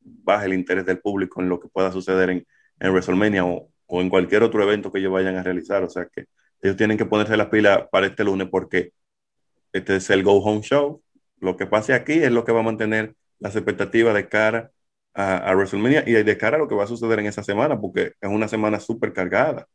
Speaker 2: baje el interés del público en lo que pueda suceder en, WrestleMania o, o en cualquier otro evento que ellos vayan a realizar. O sea que ellos tienen que ponerse las pilas para este lunes porque este es el Go Home Show. Lo que pase aquí es lo que va a mantener las expectativas de cara a, a WrestleMania y de cara a lo que va a suceder en esa semana, porque es una semana súper cargada.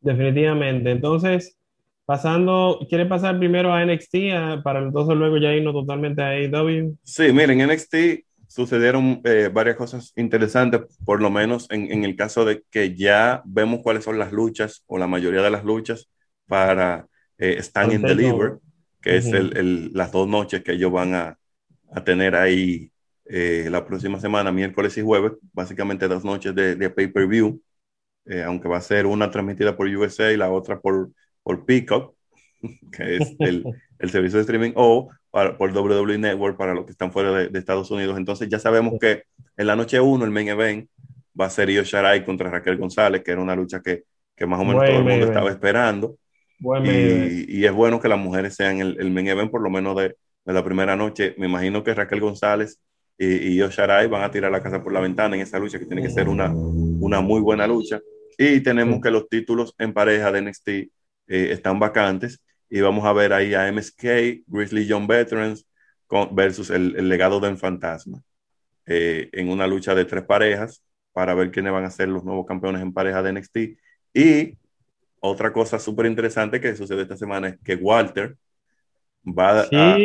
Speaker 1: Definitivamente. Entonces, pasando, ¿quieres pasar primero a NXT a- para entonces luego ya irnos totalmente a AEW?
Speaker 2: Sí, miren, en NXT sucedieron eh, varias cosas interesantes, por lo menos en, en el caso de que ya vemos cuáles son las luchas o la mayoría de las luchas para eh, Stand and Deliver, que es el- el- las dos noches que ellos van a, a tener ahí eh, la próxima semana, miércoles y jueves, básicamente dos noches de, de pay-per-view, eh, aunque va a ser una transmitida por USA y la otra por, por Peacock, que es el, el servicio de streaming, o para- por WWE Network para los que están fuera de, de Estados Unidos. Entonces ya sabemos que en la noche 1, el main event, va a ser Io Sharai contra Raquel González, que era una lucha que, que más o menos todo el mundo estaba esperando. Y, y, es bueno que las mujeres sean el, el main event por lo menos de, de, la primera noche. Me imagino que Raquel González y, y van a tirar la casa por la ventana en esa lucha, que tiene que ser una, una muy buena lucha. Y tenemos que los títulos en pareja de NXT eh, están vacantes. Y vamos a ver ahí a MSK, Grizzly Young Veterans versus el, el legado del fantasma. Eh, en una lucha de tres parejas para ver quiénes van a ser los nuevos campeones en pareja de NXT. Y otra cosa súper interesante que sucede esta semana es que Walter va a,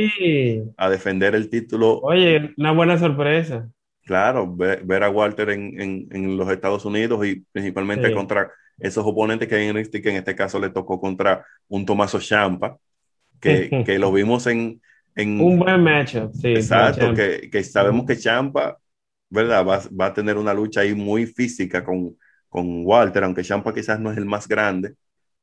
Speaker 2: a, defender el título.
Speaker 1: Oye, una buena sorpresa.
Speaker 2: Claro, ver, a Walter en, en, en, los Estados Unidos y principalmente contra esos oponentes que hay en NXT, que en este caso le tocó contra un Tomaso Champa, que, que lo vimos en, en...
Speaker 1: Un buen matchup, sí.
Speaker 2: Exacto, que, que, sabemos que Champa, ¿verdad? Va, va, a tener una lucha ahí muy física con, con Walter, aunque Champa quizás no es el más grande,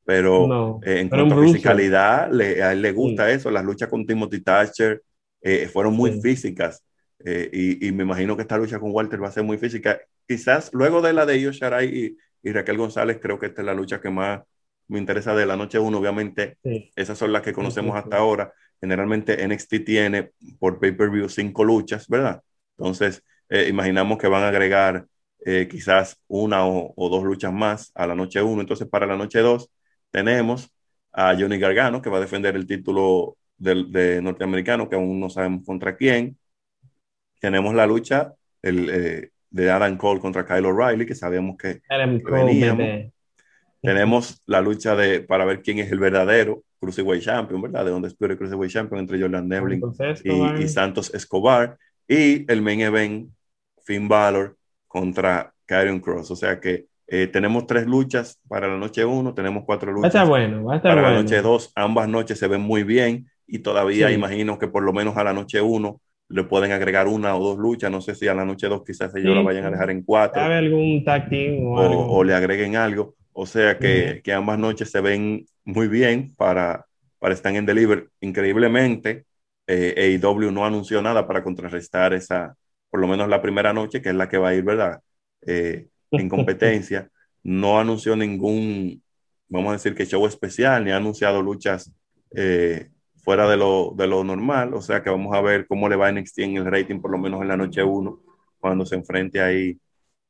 Speaker 2: pero eh, en cuanto a fisicalidad, le, a él le gusta eso. Las luchas con Timothy Thatcher eh, fueron muy físicas. Eh, y, y, me imagino que esta lucha con Walter va a ser muy física. Quizás luego de la de Io Sharai y, y, Raquel González, creo que esta es la lucha que más me interesa de la noche uno. Obviamente, esas son las que conocemos hasta ahora. Generalmente NXT tiene por pay-per-view cinco luchas, ¿verdad? Entonces, imaginamos que van a agregar quizás una o, o, dos luchas más a la noche uno. Entonces, para la noche dos, tenemos a Johnny Gargano, que va a defender el título de, de norteamericano, que aún no sabemos contra quién. Tenemos la lucha el, eh, de Adam Cole contra Kyle O'Reilly, que sabemos que, que veníamos. Tenemos la lucha de, para ver quién es el verdadero Cruiserweight Champion, ¿verdad? De donde espero el Cruiserweight Champion entre Jordan Devlin y, y, Santos Escobar. Y el main event, Finn Balor contra Karrion Cross. O sea que eh, tenemos tres luchas para la noche uno, tenemos cuatro luchas.
Speaker 1: Va a estar bueno, va a estar
Speaker 2: para
Speaker 1: la
Speaker 2: noche dos, ambas noches se ven muy bien y todavía sí. imagino que por lo menos a la noche uno le pueden agregar una o dos luchas. No sé si a la noche dos quizás ellos sí, la vayan a dejar en cuatro.
Speaker 1: ¿Sabe algún team o,
Speaker 2: o, o, le agreguen algo. O sea que, sí. que, ambas noches se ven muy bien para, para estar en Deliver. Increíblemente, eh, AEW no anunció nada para contrarrestar esa, por lo menos la primera noche, que es la que va a ir, ¿verdad? Eh, en competencia. no anunció ningún, vamos a decir que show especial, ni ha anunciado luchas eh, fuera de lo, de lo, normal. O sea que vamos a ver cómo le va a NXT en el rating, por lo menos en la noche 1, cuando se enfrente ahí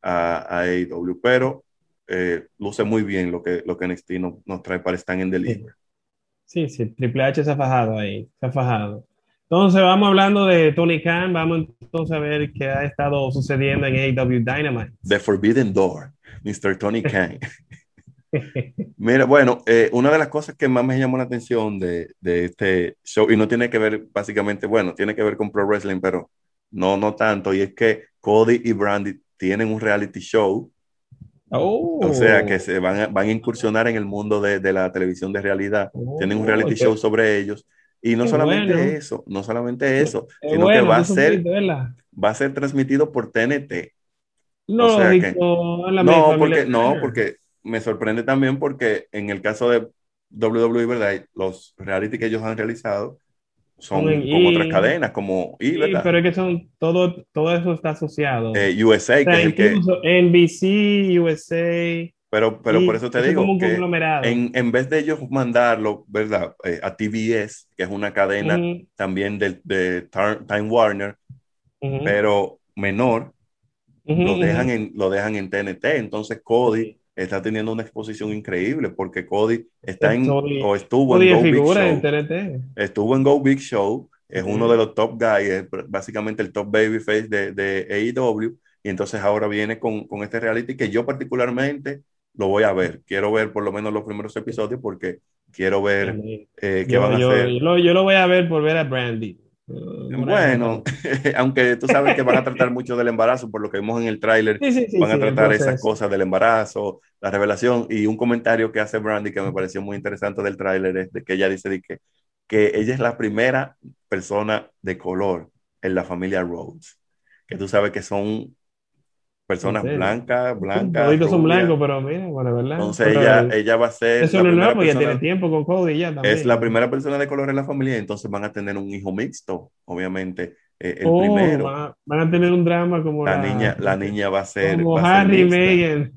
Speaker 2: a, a AEW. Pero eh, luce muy bien lo que, lo que NXT no, nos trae para estar en delivery.
Speaker 1: Sí, sí, Triple H se ha fajado ahí, se ha fajado. Entonces vamos hablando de Tony Khan, vamos entonces a ver qué ha estado sucediendo en AEW Dynamite.
Speaker 2: The Forbidden Door, Mr. Tony Khan. Mira, bueno, eh, una de las cosas que más me llamó la atención de, de, este show, y no tiene que ver básicamente, bueno, tiene que ver con Pro Wrestling, pero no, no tanto, y es que Cody y Brandy tienen un reality show.
Speaker 1: Oh.
Speaker 2: O sea, que se van a, van a incursionar en el mundo de, de la televisión de realidad. Oh, tienen un reality okay. show sobre ellos y no Qué solamente bueno. eso, no solamente eso, Qué sino bueno, que va a ser va a ser transmitido por TNT.
Speaker 1: No, o sea que,
Speaker 2: no, porque, no, porque me sorprende también porque en el caso de WWE, ¿verdad? Los reality que ellos han realizado son como y, otras cadenas, como
Speaker 1: y, ¿verdad? pero es que son todo, todo eso está asociado.
Speaker 2: Eh, USA, o sea, que es el
Speaker 1: que NBC, USA,
Speaker 2: pero, pero por eso te digo que en, en, vez de ellos mandarlo, ¿verdad? Eh, a TBS, que es una cadena uh -huh. también de, de, Time Warner, uh -huh. pero menor, uh -huh. lo, dejan en, lo dejan en TNT. Entonces Cody está teniendo una exposición increíble porque Cody está en, Cody, o estuvo
Speaker 1: Cody
Speaker 2: en Go
Speaker 1: Big Show.
Speaker 2: En
Speaker 1: TNT.
Speaker 2: Estuvo en Go Big Show, es uno de los top guys, es básicamente el top babyface de, de AEW. Y entonces ahora viene con, con este reality que yo particularmente lo voy a ver. Quiero ver por lo menos los primeros episodios porque quiero ver eh, qué
Speaker 1: yo,
Speaker 2: van a
Speaker 1: yo,
Speaker 2: hacer.
Speaker 1: Yo lo, yo lo, voy a ver por ver a Brandy.
Speaker 2: Uh, bueno, aunque tú sabes que van a tratar mucho del embarazo, por lo que vimos en el tráiler,
Speaker 1: sí, sí, sí,
Speaker 2: van a tratar esas cosas del embarazo, la revelación, y un comentario que hace Brandy que me pareció muy interesante del tráiler es de que ella dice de que, que ella es la primera persona de color en la familia Rhodes, que tú sabes que son personas blancas, blancas.
Speaker 1: Todos son blancos, pero mira, bueno, ¿verdad?
Speaker 2: Entonces
Speaker 1: pero
Speaker 2: ella, ella va a ser.
Speaker 1: Eso no es nuevo, ya tiene tiempo con Cody ya también.
Speaker 2: Es la primera persona de color en la familia, entonces van a tener un hijo mixto, obviamente, eh, el oh, primero.
Speaker 1: van a tener un drama como
Speaker 2: la, niña. La niña va a ser.
Speaker 1: Como Harry y Meghan.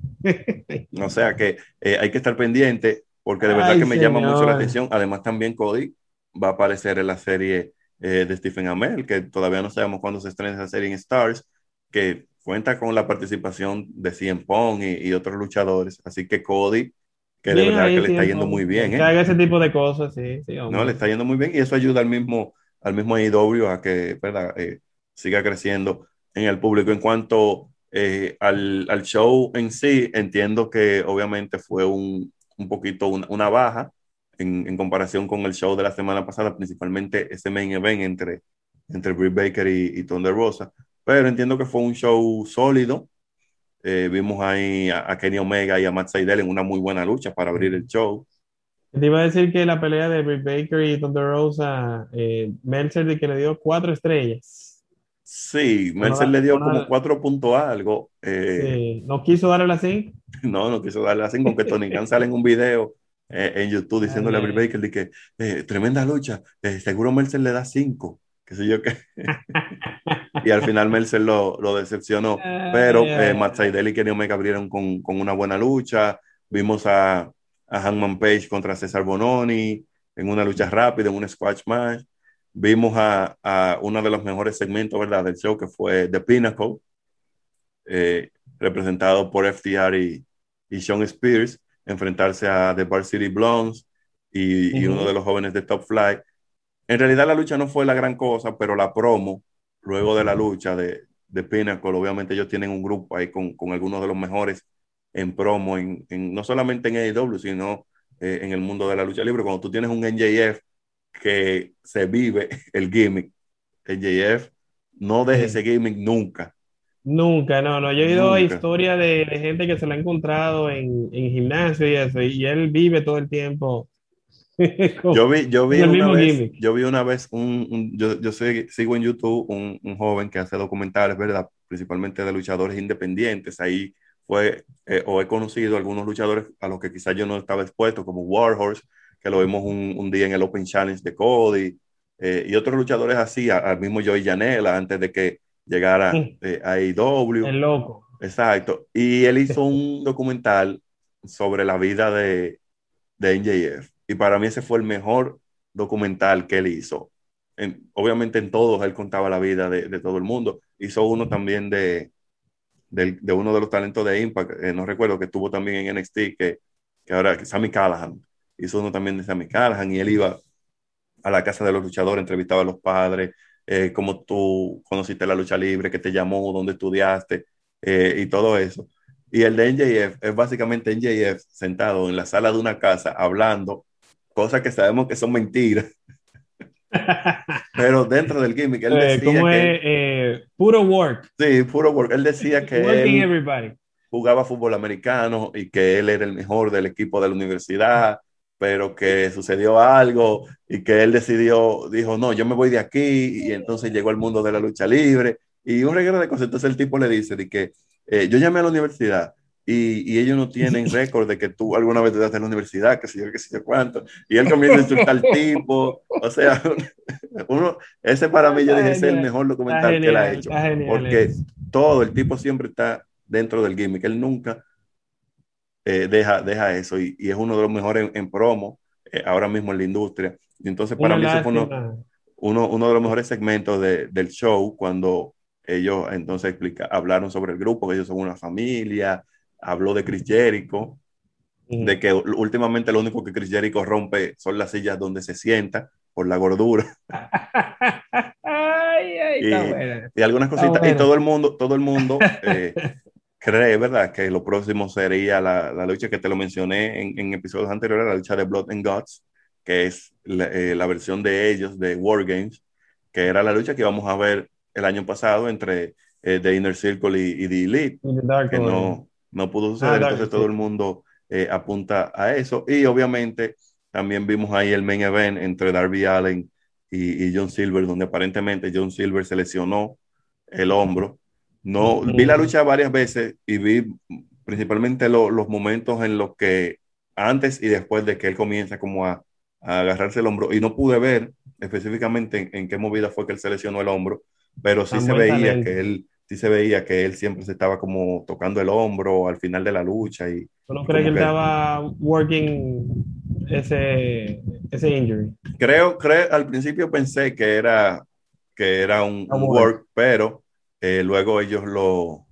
Speaker 2: o sea que eh, hay que estar pendiente porque de verdad que me llama mucho la atención. Además, también Cody va a aparecer en la serie eh, de Stephen Amell, que todavía no sabemos cuándo se estrena esa serie en Stars, que cuenta con la participación de CM Pong y, otros luchadores. Así que Cody, que de verdad que le está yendo muy bien.
Speaker 1: Que haga ese tipo de cosas, sí.
Speaker 2: no, le está yendo muy bien y eso ayuda al mismo al mismo IW a que ¿verdad? Eh, siga creciendo en el público. En cuanto eh, al, al, show en sí, entiendo que obviamente fue un, un poquito una, baja en, en, comparación con el show de la semana pasada, principalmente ese main event entre, entre Britt Baker y, y Thunder Rosa. Pero entiendo que fue un show sólido. Eh, vimos ahí a, Kenny Omega y a Matt Seidel en una muy buena lucha para abrir el show.
Speaker 1: Te iba a decir que la pelea de Britt Baker y Thunder Rosa, eh, Mercer de que le dio cuatro estrellas.
Speaker 2: Sí, Mercer le dio como cuatro puntos algo.
Speaker 1: Eh, sí. ¿No quiso darle la cinco?
Speaker 2: No, no quiso darle la cinco, aunque Tony Khan sale en un video eh, en YouTube diciéndole a Britt Baker de que eh, tremenda lucha, seguro Mercer le da cinco, qué sé yo qué. y al final Mercer lo, lo decepcionó. Pero eh, Matt Seidel y Kenny Omega abrieron con, con una buena lucha. Vimos a, a Hangman Page contra César Bononi en una lucha rápida, en un squash match. Vimos a, a uno de los mejores segmentos ¿verdad? del show que fue The Pinnacle, eh, representado por FTR y, y Sean Spears, enfrentarse a The Bar City Blondes y, y uno de los jóvenes de Top Flight. En realidad la lucha no fue la gran cosa, pero la promo, luego de la lucha de, de Pinnacle, obviamente ellos tienen un grupo ahí con, con algunos de los mejores en promo, en, no solamente en AEW, sino eh, en el mundo de la lucha libre. Cuando tú tienes un NJF que se vive el gimmick, NJF no deje ese gimmick nunca.
Speaker 1: Nunca, no, no. Yo he oído historia de, gente que se lo ha encontrado en, en, gimnasio y eso, y él vive todo el tiempo.
Speaker 2: yo vi, yo vi, una vez, yo vi una vez un, yo, yo sigo en YouTube un, un, joven que hace documentales, ¿verdad? Principalmente de luchadores independientes. Ahí fue, eh, o he conocido algunos luchadores a los que quizás yo no estaba expuesto, como Warhorse, que lo vimos un, un día en el Open Challenge de Cody, eh, y otros luchadores así, al mismo Joey Janela, antes de que llegara eh, a IW.
Speaker 1: El loco.
Speaker 2: Exacto. Y él hizo un documental sobre la vida de, de NJF. Y para mí ese fue el mejor documental que él hizo. obviamente en todos él contaba la vida de, de todo el mundo. Hizo uno también de, de uno de los talentos de Impact, eh, no recuerdo, que estuvo también en NXT, que, que ahora Sammy Callahan, hizo uno también de Sammy Callahan, y él iba a la casa de los luchadores, entrevistaba a los padres, eh, cómo tú conociste la lucha libre, que te llamó, dónde estudiaste, eh, y todo eso. Y el de NJF es básicamente NJF sentado en la sala de una casa hablando cosas que sabemos que son mentiras. Pero dentro del gimmick, él
Speaker 1: decía ¿Cómo que es? Eh, puro work.
Speaker 2: Sí, puro work. Él decía que él jugaba fútbol americano y que él era el mejor del equipo de la universidad, pero que sucedió algo y que él decidió, dijo, no, yo me voy de aquí y entonces llegó al mundo de la lucha libre y un regalo de cosas. Entonces el tipo le dice de que eh, yo llamé a la universidad y, ellos no tienen récord de que tú alguna vez te das en la universidad, que sé yo, que sé yo cuánto, y él comienza a insultar al tipo, o sea, uno, ese para mí yo dije, es el mejor documental que él ha hecho, porque todo, el tipo siempre está dentro del gimmick, él nunca eh, deja, deja eso, y, es uno de los mejores en, promo, eh, ahora mismo en la industria, y entonces para mí eso fue uno, uno, uno, de los mejores segmentos de, del show, cuando ellos entonces explica, hablaron sobre el grupo, que ellos son una familia, habló de Chris Jericho, de que últimamente lo único que Chris Jericho rompe son las sillas donde se sienta por la gordura. y, algunas cositas. Y todo el mundo, todo el mundo eh, cree, ¿verdad? Que lo próximo sería la, la lucha que te lo mencioné en, en, episodios anteriores, la lucha de Blood and Guts, que es la, eh, la, versión de ellos de War Games, que era la lucha que íbamos a ver el año pasado entre eh, The Inner Circle y, y The Elite, que no, no pudo suceder, ah, entonces todo el mundo eh, apunta a eso. Y obviamente también vimos ahí el main event entre Darby Allen y, John Silver, donde aparentemente John Silver se lesionó el hombro. No, vi la lucha varias veces y vi principalmente los momentos en los que antes y después de que él comienza como a, agarrarse el hombro y no pude ver específicamente en, qué movida fue que él se lesionó el hombro, pero sí se veía que él, sí se veía que él siempre se estaba como tocando el hombro al final de la lucha. Y,
Speaker 1: ¿Tú no crees que él estaba working ese, ese injury?
Speaker 2: Creo, creo, al principio pensé que era, que era un, work, pero eh, luego ellos lo,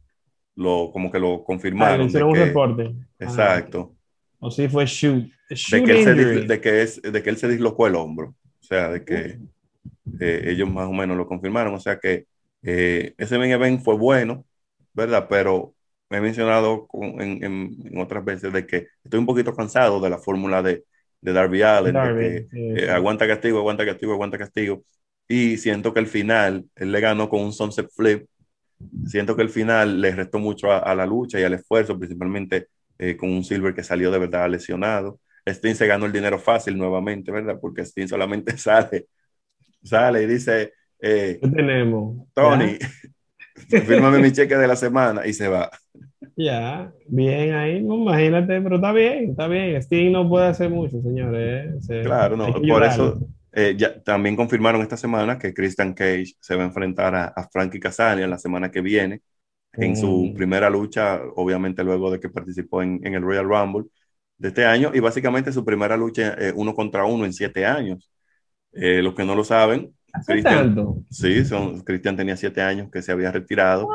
Speaker 2: lo, como que lo confirmaron. Ah,
Speaker 1: hicieron un reporte.
Speaker 2: Exacto.
Speaker 1: o sí fue shoot.
Speaker 2: De que, se, de, que es, de que él se dislocó el hombro. O sea, de que eh, ellos más o menos lo confirmaron. O sea que eh, ese main event fue bueno, ¿verdad? Pero me he mencionado en, en, otras veces de que estoy un poquito cansado de la fórmula de, de Darby Allen, de que eh, aguanta castigo, aguanta castigo, aguanta castigo. Y siento que el final, él le ganó con un sunset flip. Siento que el final le restó mucho a, la lucha y al esfuerzo, principalmente eh, con un Silver que salió de verdad lesionado. Sting se ganó el dinero fácil nuevamente, ¿verdad? Porque Sting solamente sale, sale y dice,
Speaker 1: eh, ¿Qué tenemos?
Speaker 2: Tony, fírmame mi cheque de la semana y se va.
Speaker 1: Ya, bien ahí, imagínate, pero está bien, está bien. Sting no puede hacer mucho, señores.
Speaker 2: ¿eh? claro, no, por eso eh, ya, también confirmaron esta semana que Christian Cage se va a enfrentar a, Frankie Kazarian la semana que viene en su mm. primera lucha, obviamente luego de que participó en, el Royal Rumble de este año y básicamente su primera lucha uno contra uno en siete años. los que no lo saben,
Speaker 1: Cristian,
Speaker 2: sí, son, Cristian tenía siete años que se había retirado.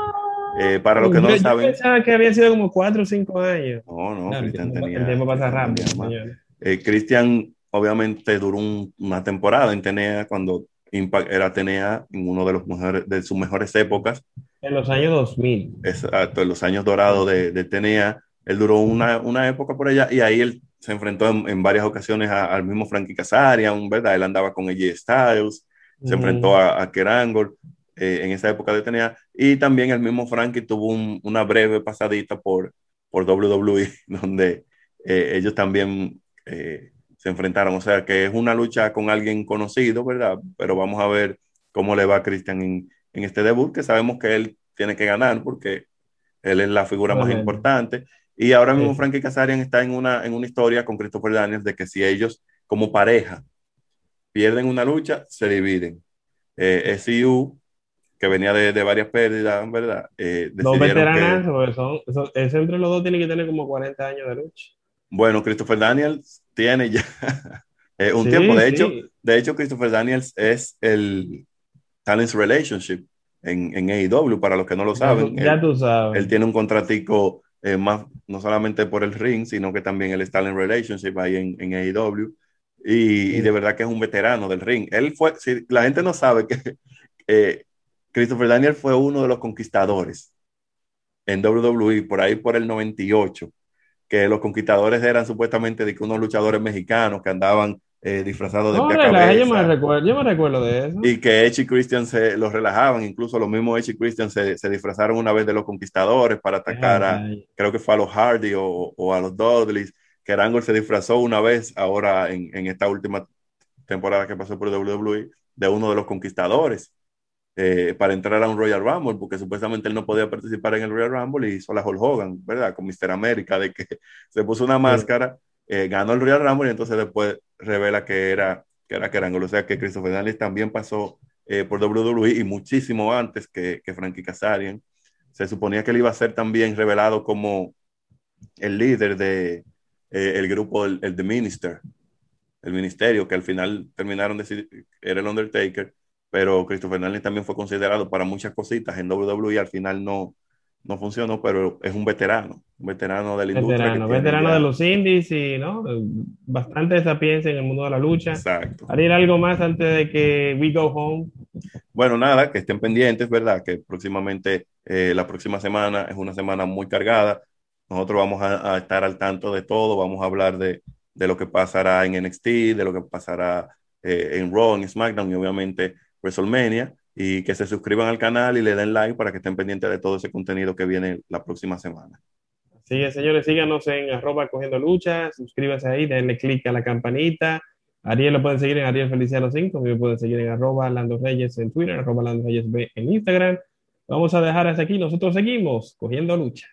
Speaker 2: Eh, para los que no lo saben.
Speaker 1: Yo pensaba que había sido como cuatro o cinco años.
Speaker 2: No, no, Cristian tenía.
Speaker 1: El tiempo pasa rápido.
Speaker 2: Eh, Cristian, obviamente, duró una temporada en Tenea cuando Impact era Tenea en uno de, los mejores, de sus mejores épocas.
Speaker 1: En los años 2000.
Speaker 2: Exacto, en los años dorados de, de Tenea. Él duró una, una, época por allá y ahí él se enfrentó en, varias ocasiones al mismo Frankie Kazarian, ¿verdad? Él andaba con AJ Styles se enfrentó a, a Kerangol eh, en esa época de tenía, y también el mismo Frankie tuvo una breve pasadita por, por WWE, donde eh, ellos también eh, se enfrentaron, o sea que es una lucha con alguien conocido, ¿verdad? Pero vamos a ver cómo le va a Christian en, en este debut, que sabemos que él tiene que ganar porque él es la figura más importante. Y ahora mismo Frankie Kazarian está en una, en una historia con Christopher Daniels de que si ellos como pareja pierden una lucha, se dividen. Eh, SIU, que venía de, de varias pérdidas, ¿verdad?
Speaker 1: Eh, dos veteranas, que, son, ese entre los dos tiene que tener como 40 años de lucha.
Speaker 2: Bueno, Christopher Daniels tiene ya eh, un tiempo. De hecho, de hecho, Christopher Daniels es el Talents Relationship en, en AEW, para los que no lo saben.
Speaker 1: Ya, tú sabes.
Speaker 2: Él tiene un contratico eh, más, no solamente por el ring, sino que también el Talent Relationship ahí en, en AEW. Y, de verdad que es un veterano del ring. Él fue, si la gente no sabe que eh, Christopher Daniel fue uno de los conquistadores en WWE por ahí por el 98, que los conquistadores eran supuestamente de que unos luchadores mexicanos que andaban eh, disfrazados de
Speaker 1: no, cabeza, yo, me recuerdo, yo me recuerdo de eso.
Speaker 2: Y que Edge y Christian se los relajaban, incluso los mismos Edge y Christian se, se disfrazaron una vez de los conquistadores para atacar a, creo que fue a los Hardy o, o a los Dudleys que Angle se disfrazó una vez ahora en, en, esta última temporada que pasó por WWE de uno de los conquistadores eh, para entrar a un Royal Rumble, porque supuestamente él no podía participar en el Royal Rumble y hizo la Hulk Hogan, ¿verdad? Con Mr. América, de que se puso una máscara, eh, ganó el Royal Rumble y entonces después revela que era que era Kerangol. O sea que Christopher Daniels también pasó eh, por WWE y muchísimo antes que, que Frankie Kazarian. Se suponía que él iba a ser también revelado como el líder de, eh, el grupo, el, el, The Minister, el ministerio, que al final terminaron de era el Undertaker, pero Christopher Daniels también fue considerado para muchas cositas en WWE, al final no, no funcionó, pero es un veterano, un veterano de la
Speaker 1: industria. Veterano, veterano de los indies y ¿no? bastante sapiencia en el mundo de la lucha.
Speaker 2: Exacto.
Speaker 1: Haría algo más antes de que we go home.
Speaker 2: Bueno, nada, que estén pendientes, ¿verdad? Que próximamente, eh, la próxima semana es una semana muy cargada. Nosotros vamos a, estar al tanto de todo, vamos a hablar de, de, lo que pasará en NXT, de lo que pasará eh, en Raw, en SmackDown y obviamente WrestleMania. Y que se suscriban al canal y le den like para que estén pendientes de todo ese contenido que viene la próxima semana.
Speaker 1: Así es, señores, síganos en arroba cogiendo lucha, suscríbanse ahí, denle click a la campanita. Ariel lo pueden seguir en Ariel Feliciano 5, me pueden seguir en arroba Lando Reyes en Twitter, arroba Lando Reyes B en Instagram. Vamos a dejar hasta aquí, nosotros seguimos cogiendo lucha.